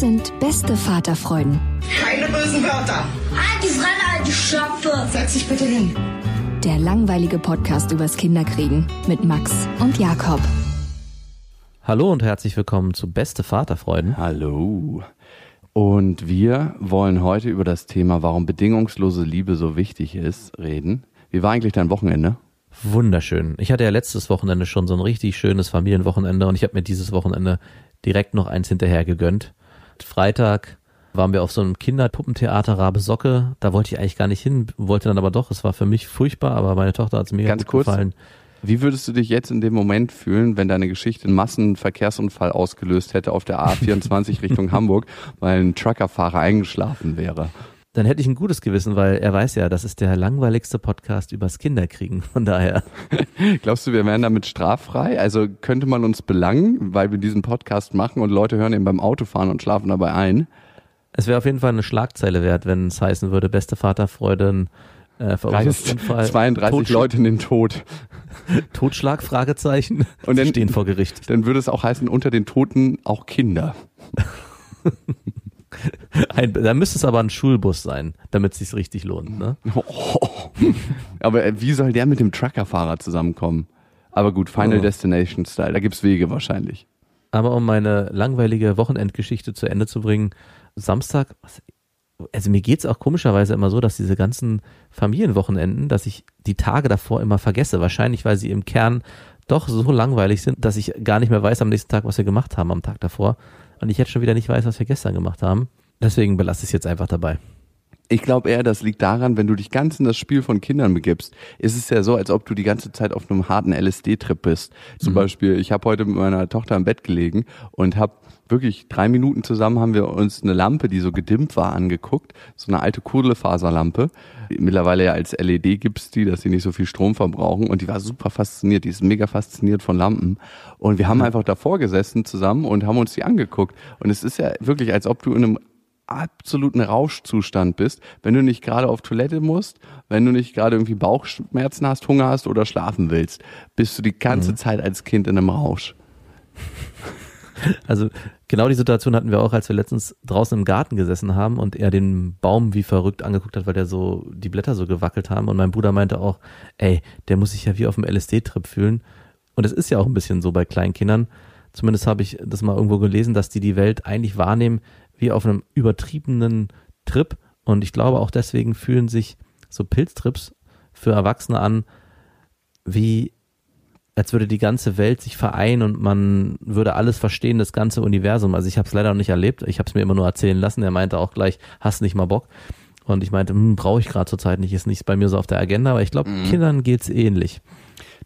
Das sind beste Vaterfreuden. Keine bösen Wörter. Halt die Fremde, alte Schöpfe. Setz dich bitte hin. Der langweilige Podcast übers Kinderkriegen mit Max und Jakob. Hallo und herzlich willkommen zu Beste Vaterfreuden. Hallo. Und wir wollen heute über das Thema, warum bedingungslose Liebe so wichtig ist, reden. Wie war eigentlich dein Wochenende? Wunderschön. Ich hatte ja letztes Wochenende schon so ein richtig schönes Familienwochenende und ich habe mir dieses Wochenende direkt noch eins hinterher gegönnt. Freitag waren wir auf so einem Kinderpuppentheater Rabe Socke. Da wollte ich eigentlich gar nicht hin, wollte dann aber doch. Es war für mich furchtbar, aber meine Tochter hat es mir ganz gut kurz, gefallen. Wie würdest du dich jetzt in dem Moment fühlen, wenn deine Geschichte einen Massenverkehrsunfall ausgelöst hätte auf der A24 Richtung Hamburg, weil ein Truckerfahrer eingeschlafen wäre? Dann hätte ich ein gutes Gewissen, weil er weiß ja, das ist der langweiligste Podcast übers Kinderkriegen. Von daher. Glaubst du, wir wären damit straffrei? Also könnte man uns belangen, weil wir diesen Podcast machen und Leute hören ihn beim Autofahren und schlafen dabei ein? Es wäre auf jeden Fall eine Schlagzeile wert, wenn es heißen würde, beste Vaterfreuden äh, verursacht Unfall. 32 Totschlag. Leute in den Tod. Totschlag, Fragezeichen. Und dann, stehen vor Gericht. Dann würde es auch heißen, unter den Toten auch Kinder. Ein, da müsste es aber ein Schulbus sein, damit es sich richtig lohnt. Ne? Oh. Aber äh, wie soll der mit dem Truckerfahrer zusammenkommen? Aber gut, Final oh. Destination Style, da gibt's Wege wahrscheinlich. Aber um meine langweilige Wochenendgeschichte zu Ende zu bringen, Samstag, also mir geht's auch komischerweise immer so, dass diese ganzen Familienwochenenden, dass ich die Tage davor immer vergesse. Wahrscheinlich, weil sie im Kern doch so langweilig sind, dass ich gar nicht mehr weiß am nächsten Tag, was wir gemacht haben am Tag davor. Und ich jetzt schon wieder nicht weiß, was wir gestern gemacht haben. Deswegen belasse ich es jetzt einfach dabei. Ich glaube eher, das liegt daran, wenn du dich ganz in das Spiel von Kindern begibst, ist es ja so, als ob du die ganze Zeit auf einem harten LSD-Trip bist. Zum mhm. Beispiel, ich habe heute mit meiner Tochter im Bett gelegen und habe wirklich drei Minuten zusammen haben wir uns eine Lampe, die so gedimmt war, angeguckt. So eine alte Kurdelfaserlampe. Mittlerweile ja als LED gibt's die, dass sie nicht so viel Strom verbrauchen. Und die war super fasziniert. Die ist mega fasziniert von Lampen. Und wir haben einfach davor gesessen zusammen und haben uns die angeguckt. Und es ist ja wirklich, als ob du in einem absoluten Rauschzustand bist, wenn du nicht gerade auf Toilette musst, wenn du nicht gerade irgendwie Bauchschmerzen hast, Hunger hast oder schlafen willst, bist du die ganze mhm. Zeit als Kind in einem Rausch. Also genau die Situation hatten wir auch, als wir letztens draußen im Garten gesessen haben und er den Baum wie verrückt angeguckt hat, weil der so die Blätter so gewackelt haben und mein Bruder meinte auch, ey, der muss sich ja wie auf dem LSD-Trip fühlen. Und es ist ja auch ein bisschen so bei kleinen Kindern. Zumindest habe ich das mal irgendwo gelesen, dass die die Welt eigentlich wahrnehmen wie auf einem übertriebenen Trip. Und ich glaube auch deswegen fühlen sich so Pilztrips für Erwachsene an, wie als würde die ganze Welt sich vereinen und man würde alles verstehen, das ganze Universum. Also ich habe es leider noch nicht erlebt. Ich habe es mir immer nur erzählen lassen. Er meinte auch gleich, hast nicht mal Bock. Und ich meinte, hm, brauche ich gerade zurzeit nicht, ist nicht bei mir so auf der Agenda. Aber ich glaube, mhm. Kindern geht's ähnlich.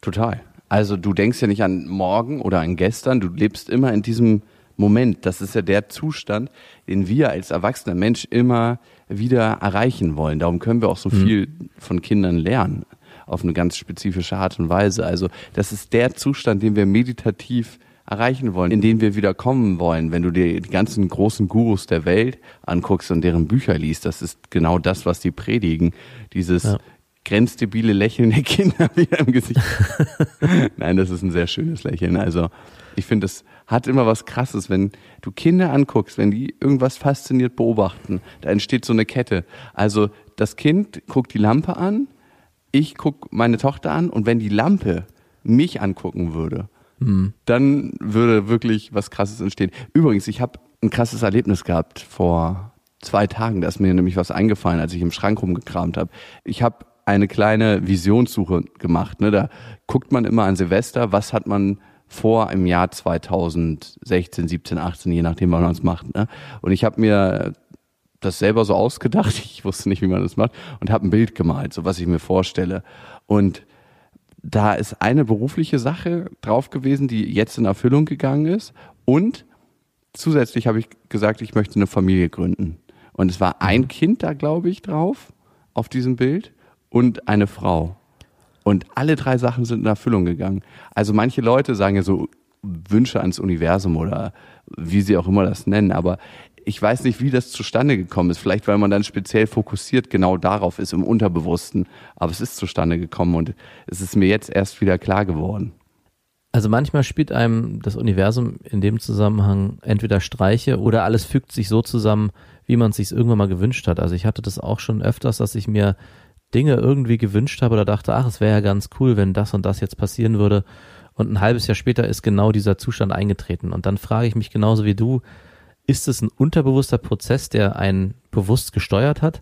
Total. Also du denkst ja nicht an morgen oder an gestern. Du lebst immer in diesem Moment. Das ist ja der Zustand, den wir als erwachsener Mensch immer wieder erreichen wollen. Darum können wir auch so mhm. viel von Kindern lernen auf eine ganz spezifische Art und Weise. Also das ist der Zustand, den wir meditativ erreichen wollen, in den wir wieder kommen wollen. Wenn du dir die ganzen großen Gurus der Welt anguckst und deren Bücher liest, das ist genau das, was die predigen. Dieses ja. grenzdebile Lächeln der Kinder wieder im Gesicht. Nein, das ist ein sehr schönes Lächeln. Also ich finde, das hat immer was Krasses, wenn du Kinder anguckst, wenn die irgendwas fasziniert beobachten, da entsteht so eine Kette. Also das Kind guckt die Lampe an, ich gucke meine Tochter an und wenn die Lampe mich angucken würde, dann würde wirklich was Krasses entstehen. Übrigens, ich habe ein krasses Erlebnis gehabt vor zwei Tagen. Da ist mir nämlich was eingefallen, als ich im Schrank rumgekramt habe. Ich habe eine kleine Visionssuche gemacht. Ne? Da guckt man immer an Silvester, was hat man vor im Jahr 2016, 17, 18, je nachdem, wann man es macht. Ne? Und ich habe mir das selber so ausgedacht. Ich wusste nicht, wie man das macht und habe ein Bild gemalt, so was ich mir vorstelle. Und da ist eine berufliche Sache drauf gewesen, die jetzt in Erfüllung gegangen ist. Und zusätzlich habe ich gesagt, ich möchte eine Familie gründen. Und es war ein Kind da, glaube ich, drauf auf diesem Bild und eine Frau. Und alle drei Sachen sind in Erfüllung gegangen. Also manche Leute sagen ja so Wünsche ans Universum oder wie sie auch immer das nennen, aber ich weiß nicht, wie das zustande gekommen ist. Vielleicht, weil man dann speziell fokussiert genau darauf ist, im Unterbewussten. Aber es ist zustande gekommen und es ist mir jetzt erst wieder klar geworden. Also manchmal spielt einem das Universum in dem Zusammenhang entweder Streiche oder alles fügt sich so zusammen, wie man es sich irgendwann mal gewünscht hat. Also ich hatte das auch schon öfters, dass ich mir Dinge irgendwie gewünscht habe oder dachte, ach, es wäre ja ganz cool, wenn das und das jetzt passieren würde. Und ein halbes Jahr später ist genau dieser Zustand eingetreten. Und dann frage ich mich genauso wie du, ist es ein unterbewusster Prozess, der einen bewusst gesteuert hat?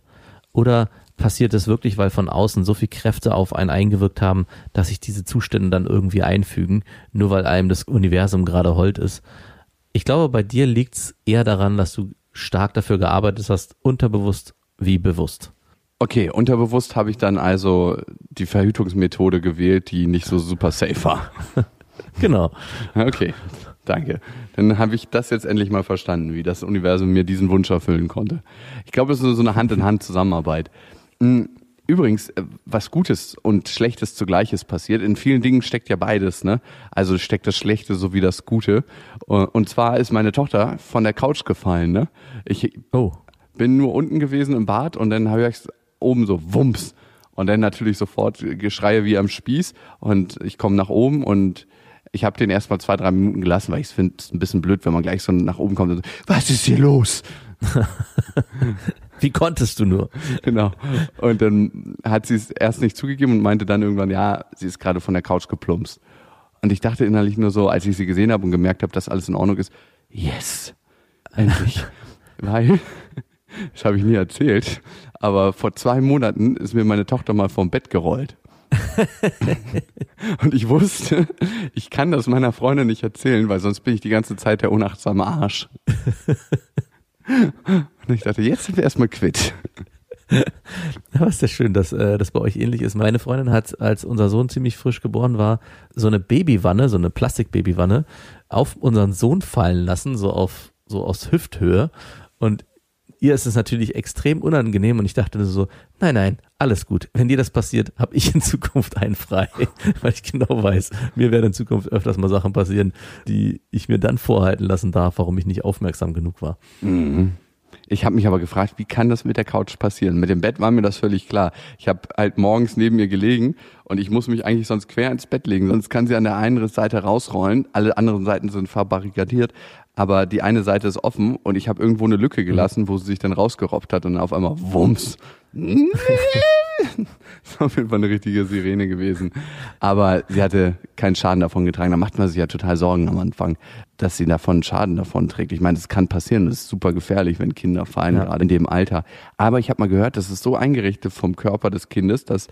Oder passiert es wirklich, weil von außen so viel Kräfte auf einen eingewirkt haben, dass sich diese Zustände dann irgendwie einfügen, nur weil einem das Universum gerade hold ist? Ich glaube, bei dir liegt es eher daran, dass du stark dafür gearbeitet hast, unterbewusst wie bewusst. Okay, unterbewusst habe ich dann also die Verhütungsmethode gewählt, die nicht so super safe war. Genau. Okay, danke. Dann habe ich das jetzt endlich mal verstanden, wie das Universum mir diesen Wunsch erfüllen konnte. Ich glaube, es ist so eine Hand-in-Hand-Zusammenarbeit. Mm, Übrigens, äh, was Gutes und Schlechtes zugleich passiert. In vielen Dingen steckt ja beides, ne? Also steckt das Schlechte sowie das Gute. Und zwar ist meine Tochter von der Couch gefallen, ne? Ich Oh. bin nur unten gewesen im Bad und dann habe ich oben so Wumps. Und dann natürlich sofort Geschreie wie am Spieß. Und ich komme nach oben und ich habe den erstmal zwei, drei Minuten gelassen, weil ich finde es ein bisschen blöd, wenn man gleich so nach oben kommt und so, was ist hier los? Wie konntest du nur? Genau. Und dann hat sie es erst nicht zugegeben und meinte dann irgendwann, ja, sie ist gerade von der Couch geplumpst. Und ich dachte innerlich nur so, als ich sie gesehen habe und gemerkt habe, dass alles in Ordnung ist, yes, endlich. Weil, das habe ich nie erzählt, aber vor zwei Monaten ist mir meine Tochter mal vom Bett gerollt. und ich wusste, ich kann das meiner Freundin nicht erzählen, weil sonst bin ich die ganze Zeit der unachtsame Arsch. Und ich dachte, jetzt sind wir erstmal quitt. Aber ist ja schön, dass äh, das bei euch ähnlich ist. Meine Freundin hat, als unser Sohn ziemlich frisch geboren war, so eine Babywanne, so eine Plastikbabywanne, auf unseren Sohn fallen lassen, so auf so aus Hüfthöhe. Und ihr ist es natürlich extrem unangenehm und ich dachte so, nein, nein, alles gut. Wenn dir das passiert, habe ich in Zukunft einen frei, weil ich genau weiß, mir werden in Zukunft öfters mal Sachen passieren, die ich mir dann vorhalten lassen darf, warum ich nicht aufmerksam genug war. Ich habe mich aber gefragt, wie kann das mit der Couch passieren? Mit dem Bett war mir das völlig klar. Ich habe halt morgens neben ihr gelegen und ich muss mich eigentlich sonst quer ins Bett legen, sonst kann sie an der einen Seite rausrollen, alle anderen Seiten sind verbarrikadiert, aber die eine Seite ist offen und ich habe irgendwo eine Lücke gelassen, wo sie sich dann rausgerobbt hat und auf einmal Wumms. Das war auf jeden Fall eine richtige Sirene gewesen. Aber sie hatte keinen Schaden davon getragen. Da macht man sich ja total Sorgen am Anfang, dass sie davon Schaden davon trägt. Ich meine, das kann passieren. Das ist super gefährlich, wenn Kinder fallen, Ja. gerade in dem Alter. Aber ich habe mal gehört, das ist so eingerichtet vom Körper des Kindes, dass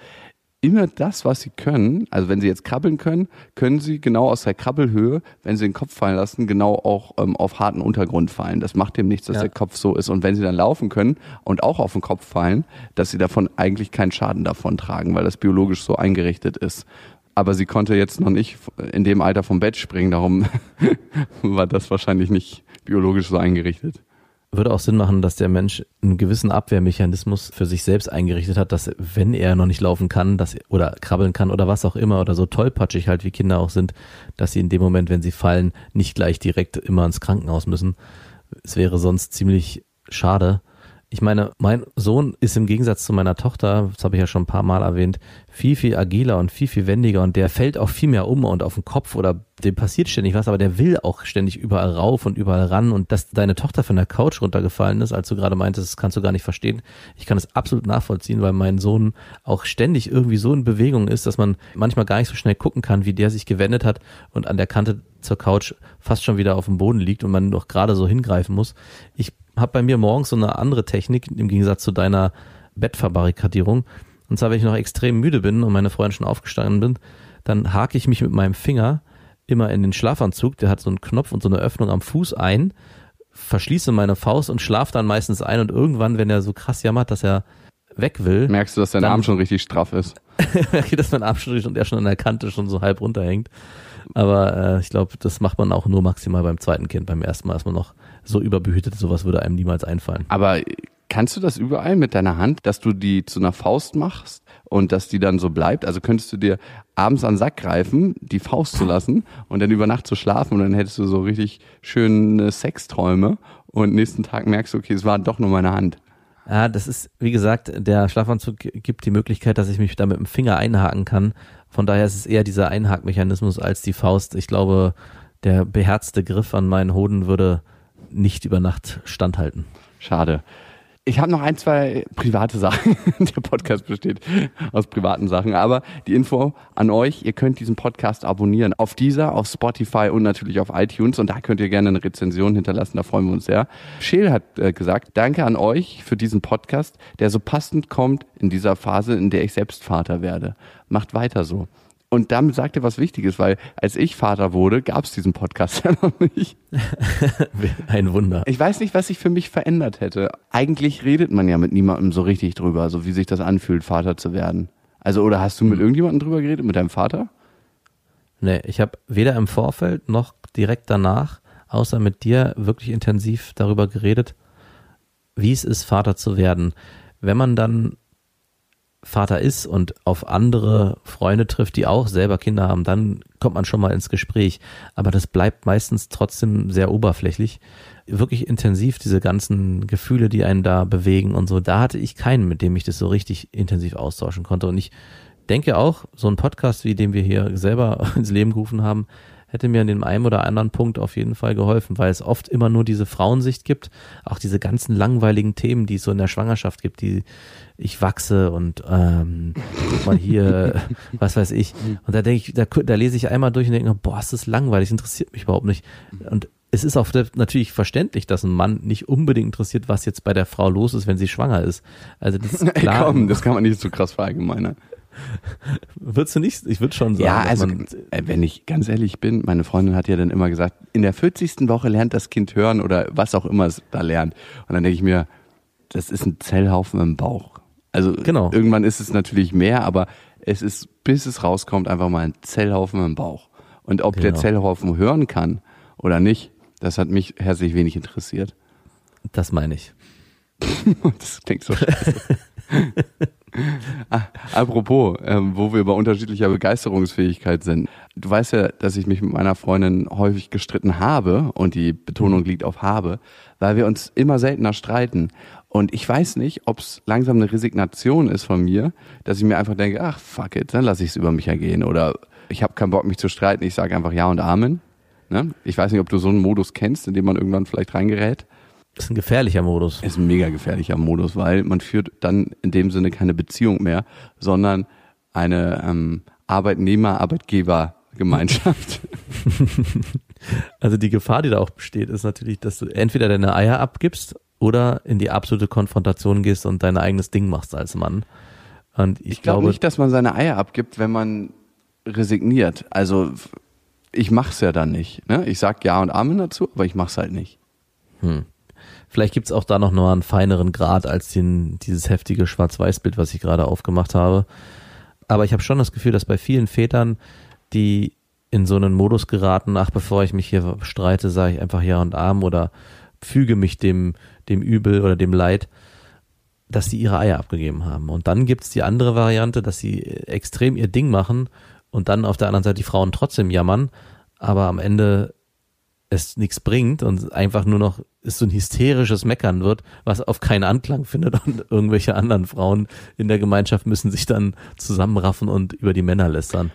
immer das, was sie können, also wenn sie jetzt krabbeln können, können sie genau aus der Krabbelhöhe, wenn sie den Kopf fallen lassen, genau auch ähm, auf harten Untergrund fallen. Das macht dem nichts, dass Ja. der Kopf so ist. Und wenn sie dann laufen können und auch auf den Kopf fallen, dass sie davon eigentlich keinen Schaden davon tragen, weil das biologisch so eingerichtet ist. Aber sie konnte jetzt noch nicht in dem Alter vom Bett springen, darum war das wahrscheinlich nicht biologisch so eingerichtet. Würde auch Sinn machen, dass der Mensch einen gewissen Abwehrmechanismus für sich selbst eingerichtet hat, dass wenn er noch nicht laufen kann, dass oder krabbeln kann oder was auch immer oder so tollpatschig halt wie Kinder auch sind, dass sie in dem Moment, wenn sie fallen, nicht gleich direkt immer ins Krankenhaus müssen. Es wäre sonst ziemlich schade. Ich meine, mein Sohn ist im Gegensatz zu meiner Tochter, das habe ich ja schon ein paar Mal erwähnt, viel, viel agiler und viel, viel wendiger und der fällt auch viel mehr um und auf den Kopf oder dem passiert ständig was, aber der will auch ständig überall rauf und überall ran und dass deine Tochter von der Couch runtergefallen ist, als du gerade meintest, das kannst du gar nicht verstehen. Ich kann es absolut nachvollziehen, weil mein Sohn auch ständig irgendwie so in Bewegung ist, dass man manchmal gar nicht so schnell gucken kann, wie der sich gewendet hat und an der Kante zur Couch fast schon wieder auf dem Boden liegt und man noch gerade so hingreifen muss. Ich habe bei mir morgens so eine andere Technik im Gegensatz zu deiner Bettverbarrikadierung. Und zwar, wenn ich noch extrem müde bin und meine Freundin schon aufgestanden bin, dann hake ich mich mit meinem Finger immer in den Schlafanzug, der hat so einen Knopf und so eine Öffnung am Fuß ein, verschließe meine Faust und schlafe dann meistens ein und irgendwann, wenn er so krass jammert, dass er weg will. Merkst du, dass dein Dann- Arm schon richtig straff ist? merke, dass mein Arm schon und er schon an der Kante schon so halb runterhängt. Aber äh, ich glaube, das macht man auch nur maximal beim zweiten Kind. Beim ersten Mal ist man noch so überbehütet, sowas würde einem niemals einfallen. Aber kannst du das überall mit deiner Hand, dass du die zu einer Faust machst und dass die dann so bleibt? Also könntest du dir abends an den Sack greifen, die Faust zu lassen und dann über Nacht zu schlafen und dann hättest du so richtig schöne Sexträume und nächsten Tag merkst du, okay, es war doch nur meine Hand. Ja, das ist, wie gesagt, der Schlafanzug gibt die Möglichkeit, dass ich mich da mit dem Finger einhaken kann. Von daher ist es eher dieser Einhakmechanismus als die Faust. Ich glaube, der beherzte Griff an meinen Hoden würde nicht über Nacht standhalten. Schade. Ich habe noch ein, zwei private Sachen. Der Podcast besteht aus privaten Sachen. Aber die Info an euch, ihr könnt diesen Podcast abonnieren. Auf dieser, auf Spotify und natürlich auf iTunes. Und da könnt ihr gerne eine Rezension hinterlassen. Da freuen wir uns sehr. Scheel hat äh, gesagt, danke an euch für diesen Podcast, der so passend kommt in dieser Phase, in der ich selbst Vater werde. Macht weiter so. Und damit sagt er was Wichtiges, weil als ich Vater wurde, gab es diesen Podcast ja noch nicht. Ein Wunder. Ich weiß nicht, was sich für mich verändert hätte. Eigentlich redet man ja mit niemandem so richtig drüber, so wie sich das anfühlt, Vater zu werden. Also, oder hast du mit irgendjemandem drüber geredet, mit deinem Vater? Nee, ich habe weder im Vorfeld noch direkt danach, außer mit dir, wirklich intensiv darüber geredet, wie es ist, Vater zu werden. Wenn man dann Vater ist und auf andere Freunde trifft, die auch selber Kinder haben, dann kommt man schon mal ins Gespräch. Aber das bleibt meistens trotzdem sehr oberflächlich. Wirklich intensiv, diese ganzen Gefühle, die einen da bewegen und so, da hatte ich keinen, mit dem ich das so richtig intensiv austauschen konnte. Und ich denke auch, so ein Podcast, wie den wir hier selber ins Leben gerufen haben, hätte mir an dem einen oder anderen Punkt auf jeden Fall geholfen, weil es oft immer nur diese Frauensicht gibt, auch diese ganzen langweiligen Themen, die es so in der Schwangerschaft gibt, die ich wachse und ähm, mal hier, was weiß ich. Und da denke ich, da, da lese ich einmal durch und denke, boah, ist das langweilig, interessiert mich überhaupt nicht. Und es ist auch natürlich verständlich, dass ein Mann nicht unbedingt interessiert, was jetzt bei der Frau los ist, wenn sie schwanger ist. Also das ist klar. komm, das kann man nicht so krass verallgemeinern. Würdest du nicht? Ich würde schon sagen. Ja, also, äh, wenn ich ganz ehrlich bin, meine Freundin hat ja dann immer gesagt, in der 40. Woche lernt das Kind hören oder was auch immer es da lernt. Und dann denke ich mir, das ist ein Zellhaufen im Bauch. Also Genau. irgendwann ist es natürlich mehr, aber es ist, bis es rauskommt, einfach mal ein Zellhaufen im Bauch. Und ob der Genau. Zellhaufen hören kann oder nicht, das hat mich herzlich wenig interessiert. das meine ich. Das klingt so scheiße. ah, apropos, ähm, wo wir bei unterschiedlicher Begeisterungsfähigkeit sind. Du weißt ja, dass ich mich mit meiner Freundin häufig gestritten habe und die Betonung liegt auf habe, weil wir uns immer seltener streiten. Und ich weiß nicht, ob es langsam eine Resignation ist von mir, dass ich mir einfach denke, ach fuck it, dann lasse ich es über mich ergehen. Oder ich habe keinen Bock, mich zu streiten, ich sage einfach Ja und Amen. Ne? Ich weiß nicht, ob du so einen Modus kennst, in dem man irgendwann vielleicht reingerät. Das ist ein gefährlicher Modus. Ist ein mega gefährlicher Modus, weil man führt dann in dem Sinne keine Beziehung mehr, sondern eine ähm, Arbeitnehmer-Arbeitgeber-Gemeinschaft. Also die Gefahr, die da auch besteht, ist natürlich, dass du entweder deine Eier abgibst oder in die absolute Konfrontation gehst und dein eigenes Ding machst als Mann. Und ich, ich glaube glaube, nicht, dass man seine Eier abgibt, wenn man resigniert. Also ich mach's ja dann nicht. Ne? Ich sag Ja und Amen dazu, aber ich mach's halt nicht. Vielleicht gibt's auch da noch nur einen feineren Grad als den, dieses heftige Schwarz-Weiß-Bild, was ich gerade aufgemacht habe. Aber ich habe schon das Gefühl, dass bei vielen Vätern, die in so einen Modus geraten, ach, bevor ich mich hier streite, sage ich einfach Ja und Arm oder füge mich dem, dem Übel oder dem Leid, dass sie ihre Eier abgegeben haben. Und dann gibt's die andere Variante, dass sie extrem ihr Ding machen und dann auf der anderen Seite die Frauen trotzdem jammern, aber am Ende es nichts bringt und einfach nur noch ist so ein hysterisches Meckern wird, was auf keinen Anklang findet und irgendwelche anderen Frauen in der Gemeinschaft müssen sich dann zusammenraffen und über die Männer lästern.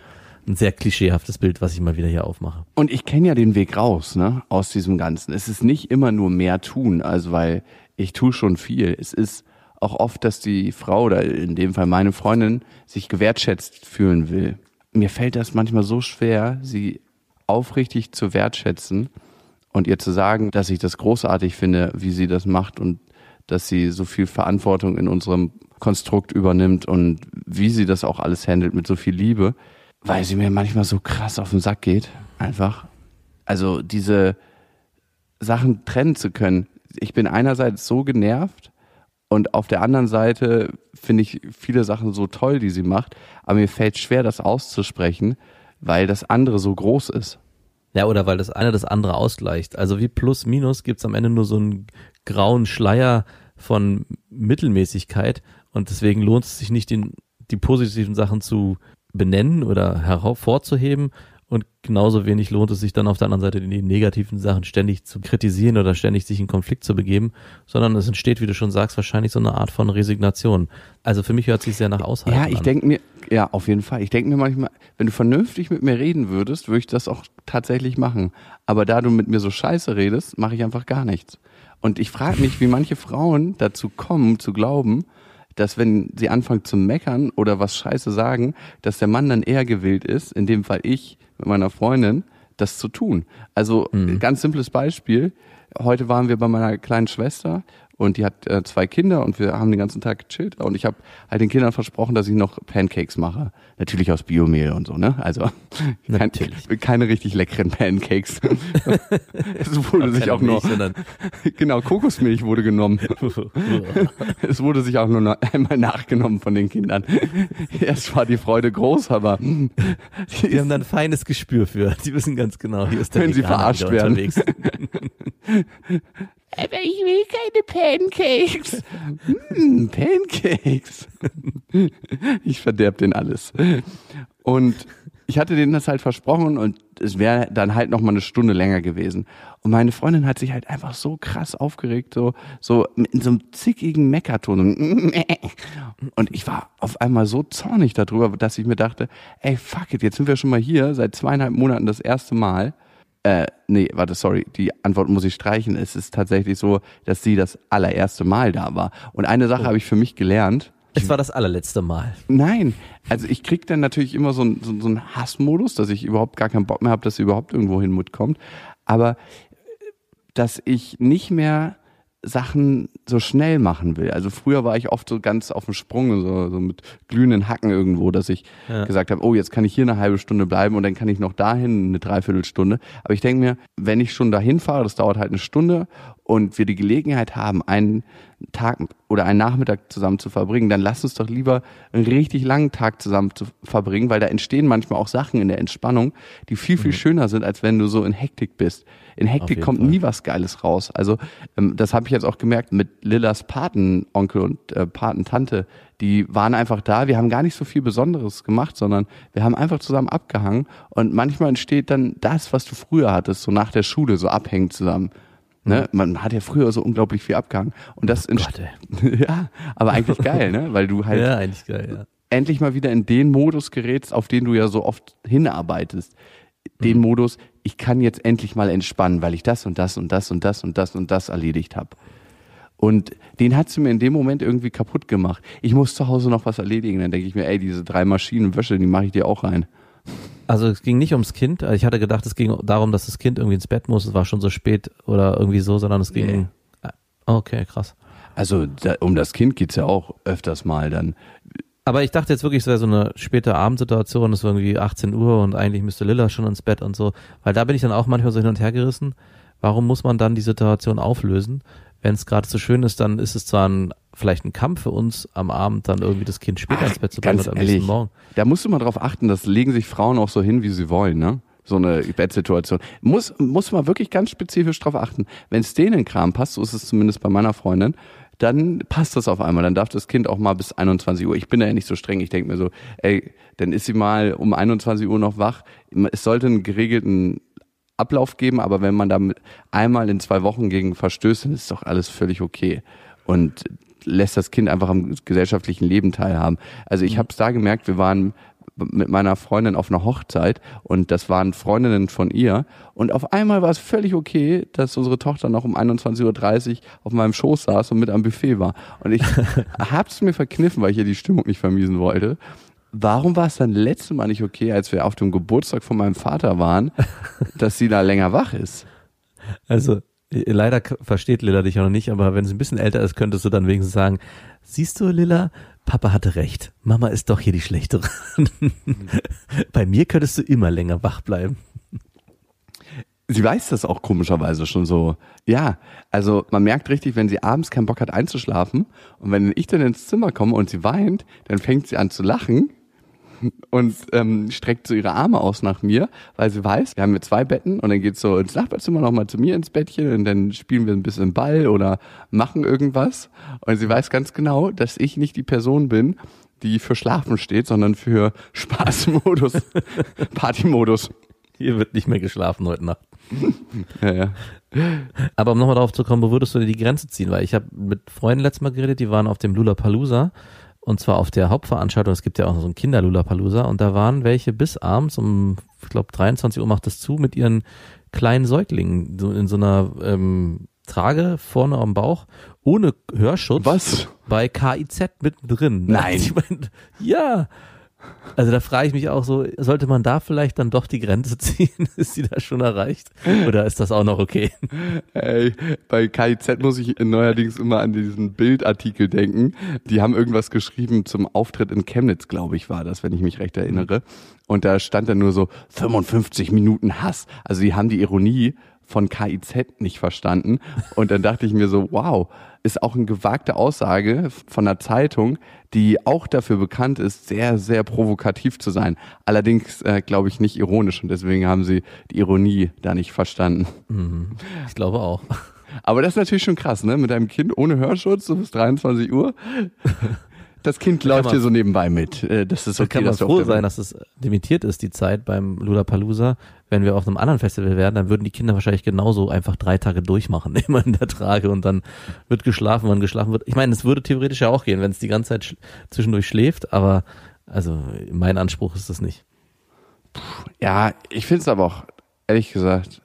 Ein sehr klischeehaftes Bild, was ich mal wieder hier aufmache. Und ich kenne ja den Weg raus, ne, aus diesem Ganzen. Es ist nicht immer nur mehr tun, also weil ich tue schon viel. Es ist auch oft, dass die Frau oder in dem Fall meine Freundin sich gewertschätzt fühlen will. Mir fällt das manchmal so schwer, sie aufrichtig zu wertschätzen und ihr zu sagen, dass ich das großartig finde, wie sie das macht und dass sie so viel Verantwortung in unserem Konstrukt übernimmt und wie sie das auch alles handelt mit so viel Liebe, weil sie mir manchmal so krass auf den Sack geht. Einfach. Also diese Sachen trennen zu können. Ich bin einerseits so genervt und auf der anderen Seite finde ich viele Sachen so toll, die sie macht, aber mir fällt schwer, das auszusprechen, weil das andere so groß ist. Ja, oder weil das eine das andere ausgleicht. Also wie Plus Minus gibt's am Ende nur so einen grauen Schleier von Mittelmäßigkeit und deswegen lohnt es sich nicht, den, die positiven Sachen zu benennen oder hervorzuheben und genauso wenig lohnt es sich dann auf der anderen Seite die negativen Sachen ständig zu kritisieren oder ständig sich in Konflikt zu begeben, sondern es entsteht, wie du schon sagst, wahrscheinlich so eine Art von Resignation. Also für mich hört sich sehr nach Aushalten Ja, ich denke mir, ja, auf jeden Fall. Ich denke mir manchmal, wenn du vernünftig mit mir reden würdest, würde ich das auch tatsächlich machen. Aber da du mit mir so scheiße redest, mache ich einfach gar nichts. Und ich frage mich, wie manche Frauen dazu kommen, zu glauben, dass wenn sie anfangen zu meckern oder was scheiße sagen, dass der Mann dann eher gewillt ist, in dem Fall ich mit meiner Freundin, das zu tun. Also ganz simples Beispiel. Heute waren wir bei meiner kleinen Schwester und die hat äh, zwei Kinder und wir haben den ganzen Tag gechillt und ich habe halt den Kindern versprochen, dass ich noch Pancakes mache. Natürlich aus Biomehl und so, ne? Also kein, keine richtig leckeren Pancakes. es wurde sich auch nur genau Kokosmilch wurde genommen. Es wurde sich auch nur noch einmal nachgenommen von den Kindern. Erst war die Freude groß, aber die Die haben dann ein feines Gespür für. Die wissen ganz genau, hier ist der Wenn sie Veganer verarscht wieder werden. Aber ich will keine Pancakes. Hm, Pancakes. Ich verderb den alles. Und ich hatte denen das halt versprochen und es wäre dann halt noch mal eine Stunde länger gewesen. Und meine Freundin hat sich halt einfach so krass aufgeregt, so, so in so einem zickigen Meckerton. Und ich war auf einmal so zornig darüber, dass ich mir dachte, ey, fuck it, jetzt sind wir schon mal hier, seit zweieinhalb Monaten das erste Mal. Äh, nee, warte, sorry, die Antwort muss ich streichen. Es ist tatsächlich so, dass sie das allererste Mal da war. Und eine Sache habe ich für mich gelernt. Es war das allerletzte Mal. Nein, also ich krieg dann natürlich immer so, ein, so, so einen Hassmodus, dass ich überhaupt gar keinen Bock mehr habe, dass sie überhaupt irgendwo hin mitkommt. Aber äh, dass ich nicht mehr Sachen so schnell machen will. Also früher war ich oft so ganz auf dem Sprung, so, so mit glühenden Hacken irgendwo, dass ich Ja. gesagt habe, oh, jetzt kann ich hier eine halbe Stunde bleiben und dann kann ich noch dahin eine Dreiviertelstunde. Aber ich denke mir, wenn ich schon dahin fahre, das dauert halt eine Stunde und wir die Gelegenheit haben, einen Tag oder einen Nachmittag zusammen zu verbringen, dann lass uns doch lieber einen richtig langen Tag zusammen zu verbringen, weil da entstehen manchmal auch Sachen in der Entspannung, die viel, viel schöner sind, als wenn du so in Hektik bist. In Hektik kommt Fall. nie was Geiles raus. Also ähm, das habe ich jetzt auch gemerkt mit Lillas Patenonkel und äh, Patentante. Die waren einfach da. Wir haben gar nicht so viel Besonderes gemacht, sondern wir haben einfach zusammen abgehangen. Und manchmal entsteht dann das, was du früher hattest, so nach der Schule, so abhängen zusammen. Ne? Man hat ja früher so unglaublich viel abgehangen. Und das Oh Gott, ja, aber eigentlich geil, ne? Weil du halt Ja, eigentlich geil, ja. endlich mal wieder in den Modus gerätst, auf den du ja so oft hinarbeitest. Den Modus, ich kann jetzt endlich mal entspannen, weil ich das und das und das und das und das und das erledigt habe. Und den hat sie mir in dem Moment irgendwie kaputt gemacht. Ich muss zu Hause noch was erledigen. Dann denke ich mir, ey, diese drei Maschinen Wäsche, die mache ich dir auch rein. Also es ging nicht ums Kind. Ich hatte gedacht, es ging darum, dass das Kind irgendwie ins Bett muss. Es war schon so spät oder irgendwie so, sondern es ging. Nee. Ah, Okay, krass. Also da, um das Kind geht's ja auch öfters mal dann. Aber ich dachte jetzt wirklich, es wäre so eine späte Abendsituation, es war irgendwie 18 Uhr und eigentlich müsste Lilla schon ins Bett und so. Weil da bin ich dann auch manchmal so hin und her gerissen. Warum muss man dann die Situation auflösen? Wenn es gerade so schön ist, dann ist es zwar ein, vielleicht ein Kampf für uns am Abend, dann irgendwie das Kind später ins Bett zu bringen oder am nächsten Morgen. da musst du mal drauf achten, das legen sich Frauen auch so hin, wie sie wollen, ne? So eine Bettsituation. Muss, muss man wirklich ganz spezifisch drauf achten. Wenn es denen in Kram passt, so ist es zumindest bei meiner Freundin, dann passt das auf einmal. Dann darf das Kind auch mal bis 21 Uhr. Ich bin da ja nicht so streng. Ich denke mir so, ey, dann ist sie mal um 21 Uhr noch wach. Es sollte einen geregelten Ablauf geben, aber wenn man damit einmal in zwei Wochen gegen verstößt, dann ist doch alles völlig okay. Und lässt das Kind einfach am gesellschaftlichen Leben teilhaben. Also ich habe es da gemerkt, wir waren mit meiner Freundin auf einer Hochzeit und das waren Freundinnen von ihr und auf einmal war es völlig okay, dass unsere Tochter noch um 21.30 Uhr auf meinem Schoß saß und mit am Buffet war. Und ich hab's mir verkniffen, weil ich ihr die Stimmung nicht vermiesen wollte. Warum war es dann letztes Mal nicht okay, als wir auf dem Geburtstag von meinem Vater waren, dass sie da länger wach ist? Also äh, leider versteht Lilla dich auch noch nicht, aber wenn sie ein bisschen älter ist, könntest du dann wenigstens sagen, siehst du Lilla, Papa hatte recht, Mama ist doch hier die Schlechtere. Bei mir könntest du immer länger wach bleiben. Sie weiß das auch komischerweise schon so. Ja, also man merkt richtig, wenn sie abends keinen Bock hat einzuschlafen und wenn ich dann ins Zimmer komme und sie weint, dann fängt sie an zu lachen und ähm, streckt so ihre Arme aus nach mir, weil sie weiß, wir haben hier zwei Betten und dann geht's so ins Nachbarzimmer nochmal zu mir ins Bettchen und dann spielen wir ein bisschen Ball oder machen irgendwas und sie weiß ganz genau, dass ich nicht die Person bin, die für Schlafen steht, sondern für Spaßmodus, Partymodus. Hier wird nicht mehr geschlafen heute Nacht. Ja, ja. Aber um nochmal darauf zu kommen, wo würdest du dir die Grenze ziehen? Weil ich habe mit Freunden letztes Mal geredet, die waren auf dem Lulapalooza und zwar auf der Hauptveranstaltung. Es gibt ja auch noch so ein Kinder-Lulapalooza und da waren welche bis abends um, ich glaube 23 Uhr macht es zu, mit ihren kleinen Säuglingen so in so einer ähm, Trage vorne am Bauch ohne Hörschutz Was? bei KIZ mittendrin. Nein. Ich mein, ja. Also da frage ich mich auch so, sollte man da vielleicht dann doch die Grenze ziehen? Ist sie da schon erreicht? Oder ist das auch noch okay? Ey, bei KIZ muss ich neuerdings immer an diesen Bildartikel denken. Die haben irgendwas geschrieben zum Auftritt in Chemnitz, glaube ich, war das, wenn ich mich recht erinnere. Und da stand dann nur so 55 Minuten Hass. Also die haben die Ironie von KIZ nicht verstanden. Und dann dachte ich mir so, wow, ist auch eine gewagte Aussage von einer Zeitung, die auch dafür bekannt ist, sehr, sehr provokativ zu sein. Allerdings, äh, glaube ich, nicht ironisch und deswegen haben sie die Ironie da nicht verstanden. Ich glaube auch. Aber das ist natürlich schon krass, ne? Mit einem Kind ohne Hörschutz, so bis 23 Uhr. Das Kind läuft man- hier so nebenbei mit. Äh, Das ist Da okay, kann man froh sein, dass es limitiert ist, die Zeit beim Lollapalooza. Wenn wir auf einem anderen Festival wären, dann würden die Kinder wahrscheinlich genauso einfach drei Tage durchmachen, immer in der Trage und dann wird geschlafen, wann geschlafen wird. Ich meine, es würde theoretisch ja auch gehen, wenn es die ganze Zeit sch zwischendurch schläft, aber also mein Anspruch ist das nicht. Ja, ich finde es aber auch, ehrlich gesagt,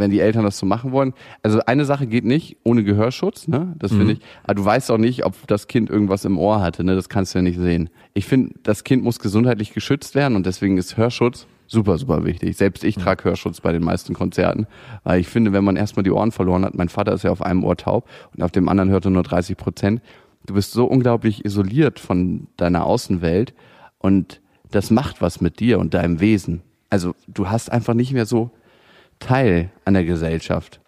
wenn die Eltern das so machen wollen. Also eine Sache geht nicht ohne Gehörschutz, ne? Das finde ich. Aber du weißt auch nicht, ob das Kind irgendwas im Ohr hatte, ne? Das kannst du ja nicht sehen. Ich finde, das Kind muss gesundheitlich geschützt werden und deswegen ist Hörschutz super, super wichtig. Selbst ich trage Hörschutz bei den meisten Konzerten, weil ich finde, wenn man erstmal die Ohren verloren hat, mein Vater ist ja auf einem Ohr taub und auf dem anderen hört er nur 30 Prozent. Du bist so unglaublich isoliert von deiner Außenwelt und das macht was mit dir und deinem Wesen. Also du hast einfach nicht mehr so Teil an der Gesellschaft.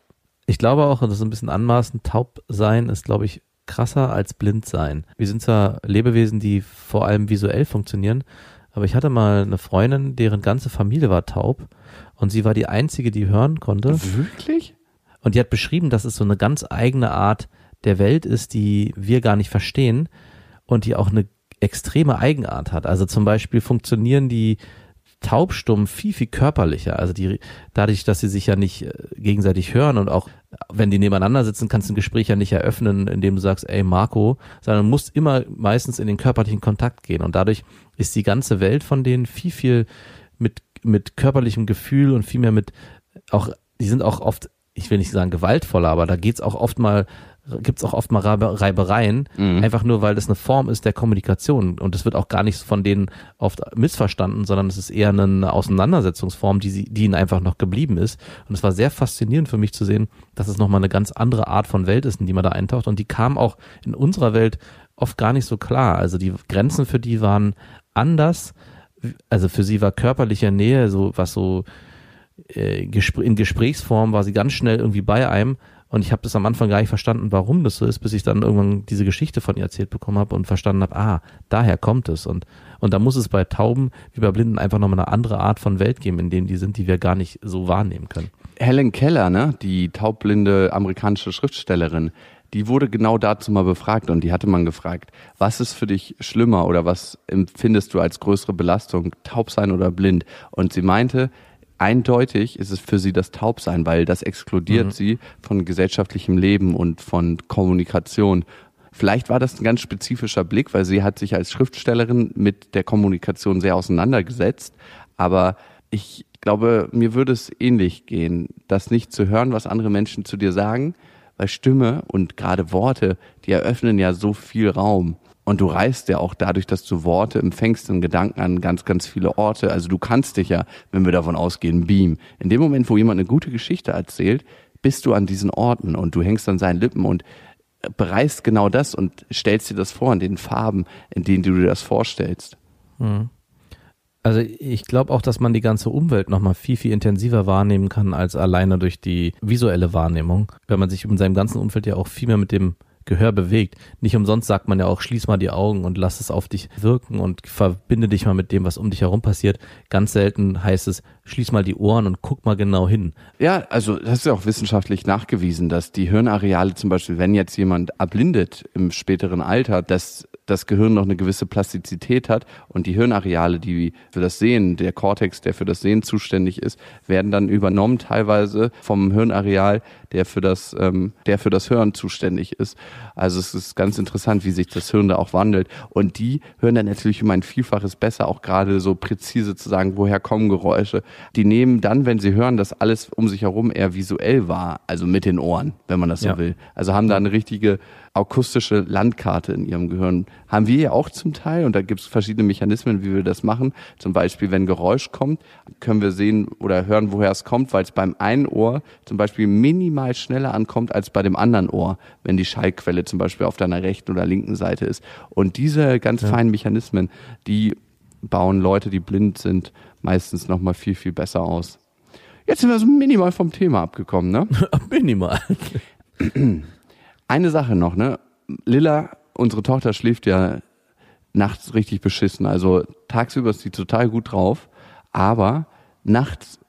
Ich glaube auch, und das ist ein bisschen anmaßend, taub sein ist, glaube ich, krasser als blind sein. Wir sind zwar Lebewesen, die vor allem visuell funktionieren, aber ich hatte mal eine Freundin, deren ganze Familie war taub und sie war die einzige, die hören konnte. Wirklich? Und die hat beschrieben, dass es so eine ganz eigene Art der Welt ist, die wir gar nicht verstehen und die auch eine extreme Eigenart hat. Also zum Beispiel funktionieren die taubstumm viel, viel körperlicher. Also die, dadurch, dass sie sich ja nicht äh, gegenseitig hören und auch wenn die nebeneinander sitzen, kannst du ein Gespräch ja nicht eröffnen, indem du sagst, ey Marco, sondern musst immer meistens in den körperlichen Kontakt gehen. Und dadurch ist die ganze Welt von denen viel, viel mit, mit körperlichem Gefühl und viel mehr mit auch, die sind auch oft, ich will nicht sagen gewaltvoller, aber da geht's auch oft mal, gibt's auch oft mal Reibe- Reibereien, einfach nur, weil das eine Form ist der Kommunikation. Und es wird auch gar nicht von denen oft missverstanden, sondern es ist eher eine Auseinandersetzungsform, die, sie, die ihnen einfach noch geblieben ist. Und es war sehr faszinierend für mich zu sehen, dass es nochmal eine ganz andere Art von Welt ist, in die man da eintaucht. Und die kam auch in unserer Welt oft gar nicht so klar. Also die Grenzen für die waren anders. Also für sie war körperliche Nähe, so was so äh, in Gesprächsform war sie ganz schnell irgendwie bei einem und ich habe das am Anfang gar nicht verstanden, warum das so ist, bis ich dann irgendwann diese Geschichte von ihr erzählt bekommen habe und verstanden habe, ah, daher kommt es und und da muss es bei Tauben wie bei Blinden einfach nochmal eine andere Art von Welt geben, in denen die sind, die wir gar nicht so wahrnehmen können. Helen Keller, ne, die taubblinde amerikanische Schriftstellerin, die wurde genau dazu mal befragt und die hatte man gefragt, was ist für dich schlimmer oder was empfindest du als größere Belastung, taub sein oder blind? Und sie meinte, eindeutig ist es für sie das Taubsein, weil das exkludiert Mhm. sie von gesellschaftlichem Leben und von Kommunikation. Vielleicht war das ein ganz spezifischer Blick, weil sie hat sich als Schriftstellerin mit der Kommunikation sehr auseinandergesetzt. Aber ich glaube, mir würde es ähnlich gehen, das nicht zu hören, was andere Menschen zu dir sagen, weil Stimme und gerade Worte, die eröffnen ja so viel Raum. Und du reist ja auch dadurch, dass du Worte empfängst in Gedanken an ganz, ganz viele Orte. Also du kannst dich ja, wenn wir davon ausgehen, beamen. In dem Moment, wo jemand eine gute Geschichte erzählt, bist du an diesen Orten und du hängst an seinen Lippen und bereist genau das und stellst dir das vor in den Farben, in denen du dir das vorstellst. Also ich glaube auch, dass man die ganze Umwelt nochmal viel, viel intensiver wahrnehmen kann als alleine durch die visuelle Wahrnehmung, weil man sich in seinem ganzen Umfeld ja auch viel mehr mit dem Gehör bewegt. Nicht umsonst sagt man ja auch, schließ mal die Augen und lass es auf dich wirken und verbinde dich mal mit dem, was um dich herum passiert. Ganz selten heißt es, schließ mal die Ohren und guck mal genau hin. Ja, also das ist ja auch wissenschaftlich nachgewiesen, dass die Hirnareale zum Beispiel, wenn jetzt jemand erblindet im späteren Alter, dass das Gehirn noch eine gewisse Plastizität hat und die Hirnareale, die für das Sehen, der Kortex, der für das Sehen zuständig ist, werden dann übernommen teilweise vom Hirnareal, der für das, ähm, der für das Hören zuständig ist. Also es ist ganz interessant, wie sich das Hirn da auch wandelt. Und die hören dann natürlich um ein Vielfaches besser, auch gerade so präzise zu sagen, woher kommen Geräusche. Die nehmen dann, wenn sie hören, dass alles um sich herum eher visuell war, also mit den Ohren, wenn man das so Ja. will. Also haben da eine richtige akustische Landkarte in ihrem Gehirn. Haben wir ja auch zum Teil und da gibt es verschiedene Mechanismen, wie wir das machen. Zum Beispiel, wenn Geräusch kommt, können wir sehen oder hören, woher es kommt, weil es beim einen Ohr zum Beispiel minimal schneller ankommt als bei dem anderen Ohr, wenn die Schallquelle zum Beispiel auf deiner rechten oder linken Seite ist. Und diese ganz feinen Mechanismen, die bauen Leute, die blind sind, meistens nochmal viel, viel besser aus. Jetzt sind wir so minimal vom Thema abgekommen, ne? Minimal. Eine Sache noch, ne? Lilla, unsere Tochter schläft ja nachts richtig beschissen. Also tagsüber ist sie total gut drauf, aber nachts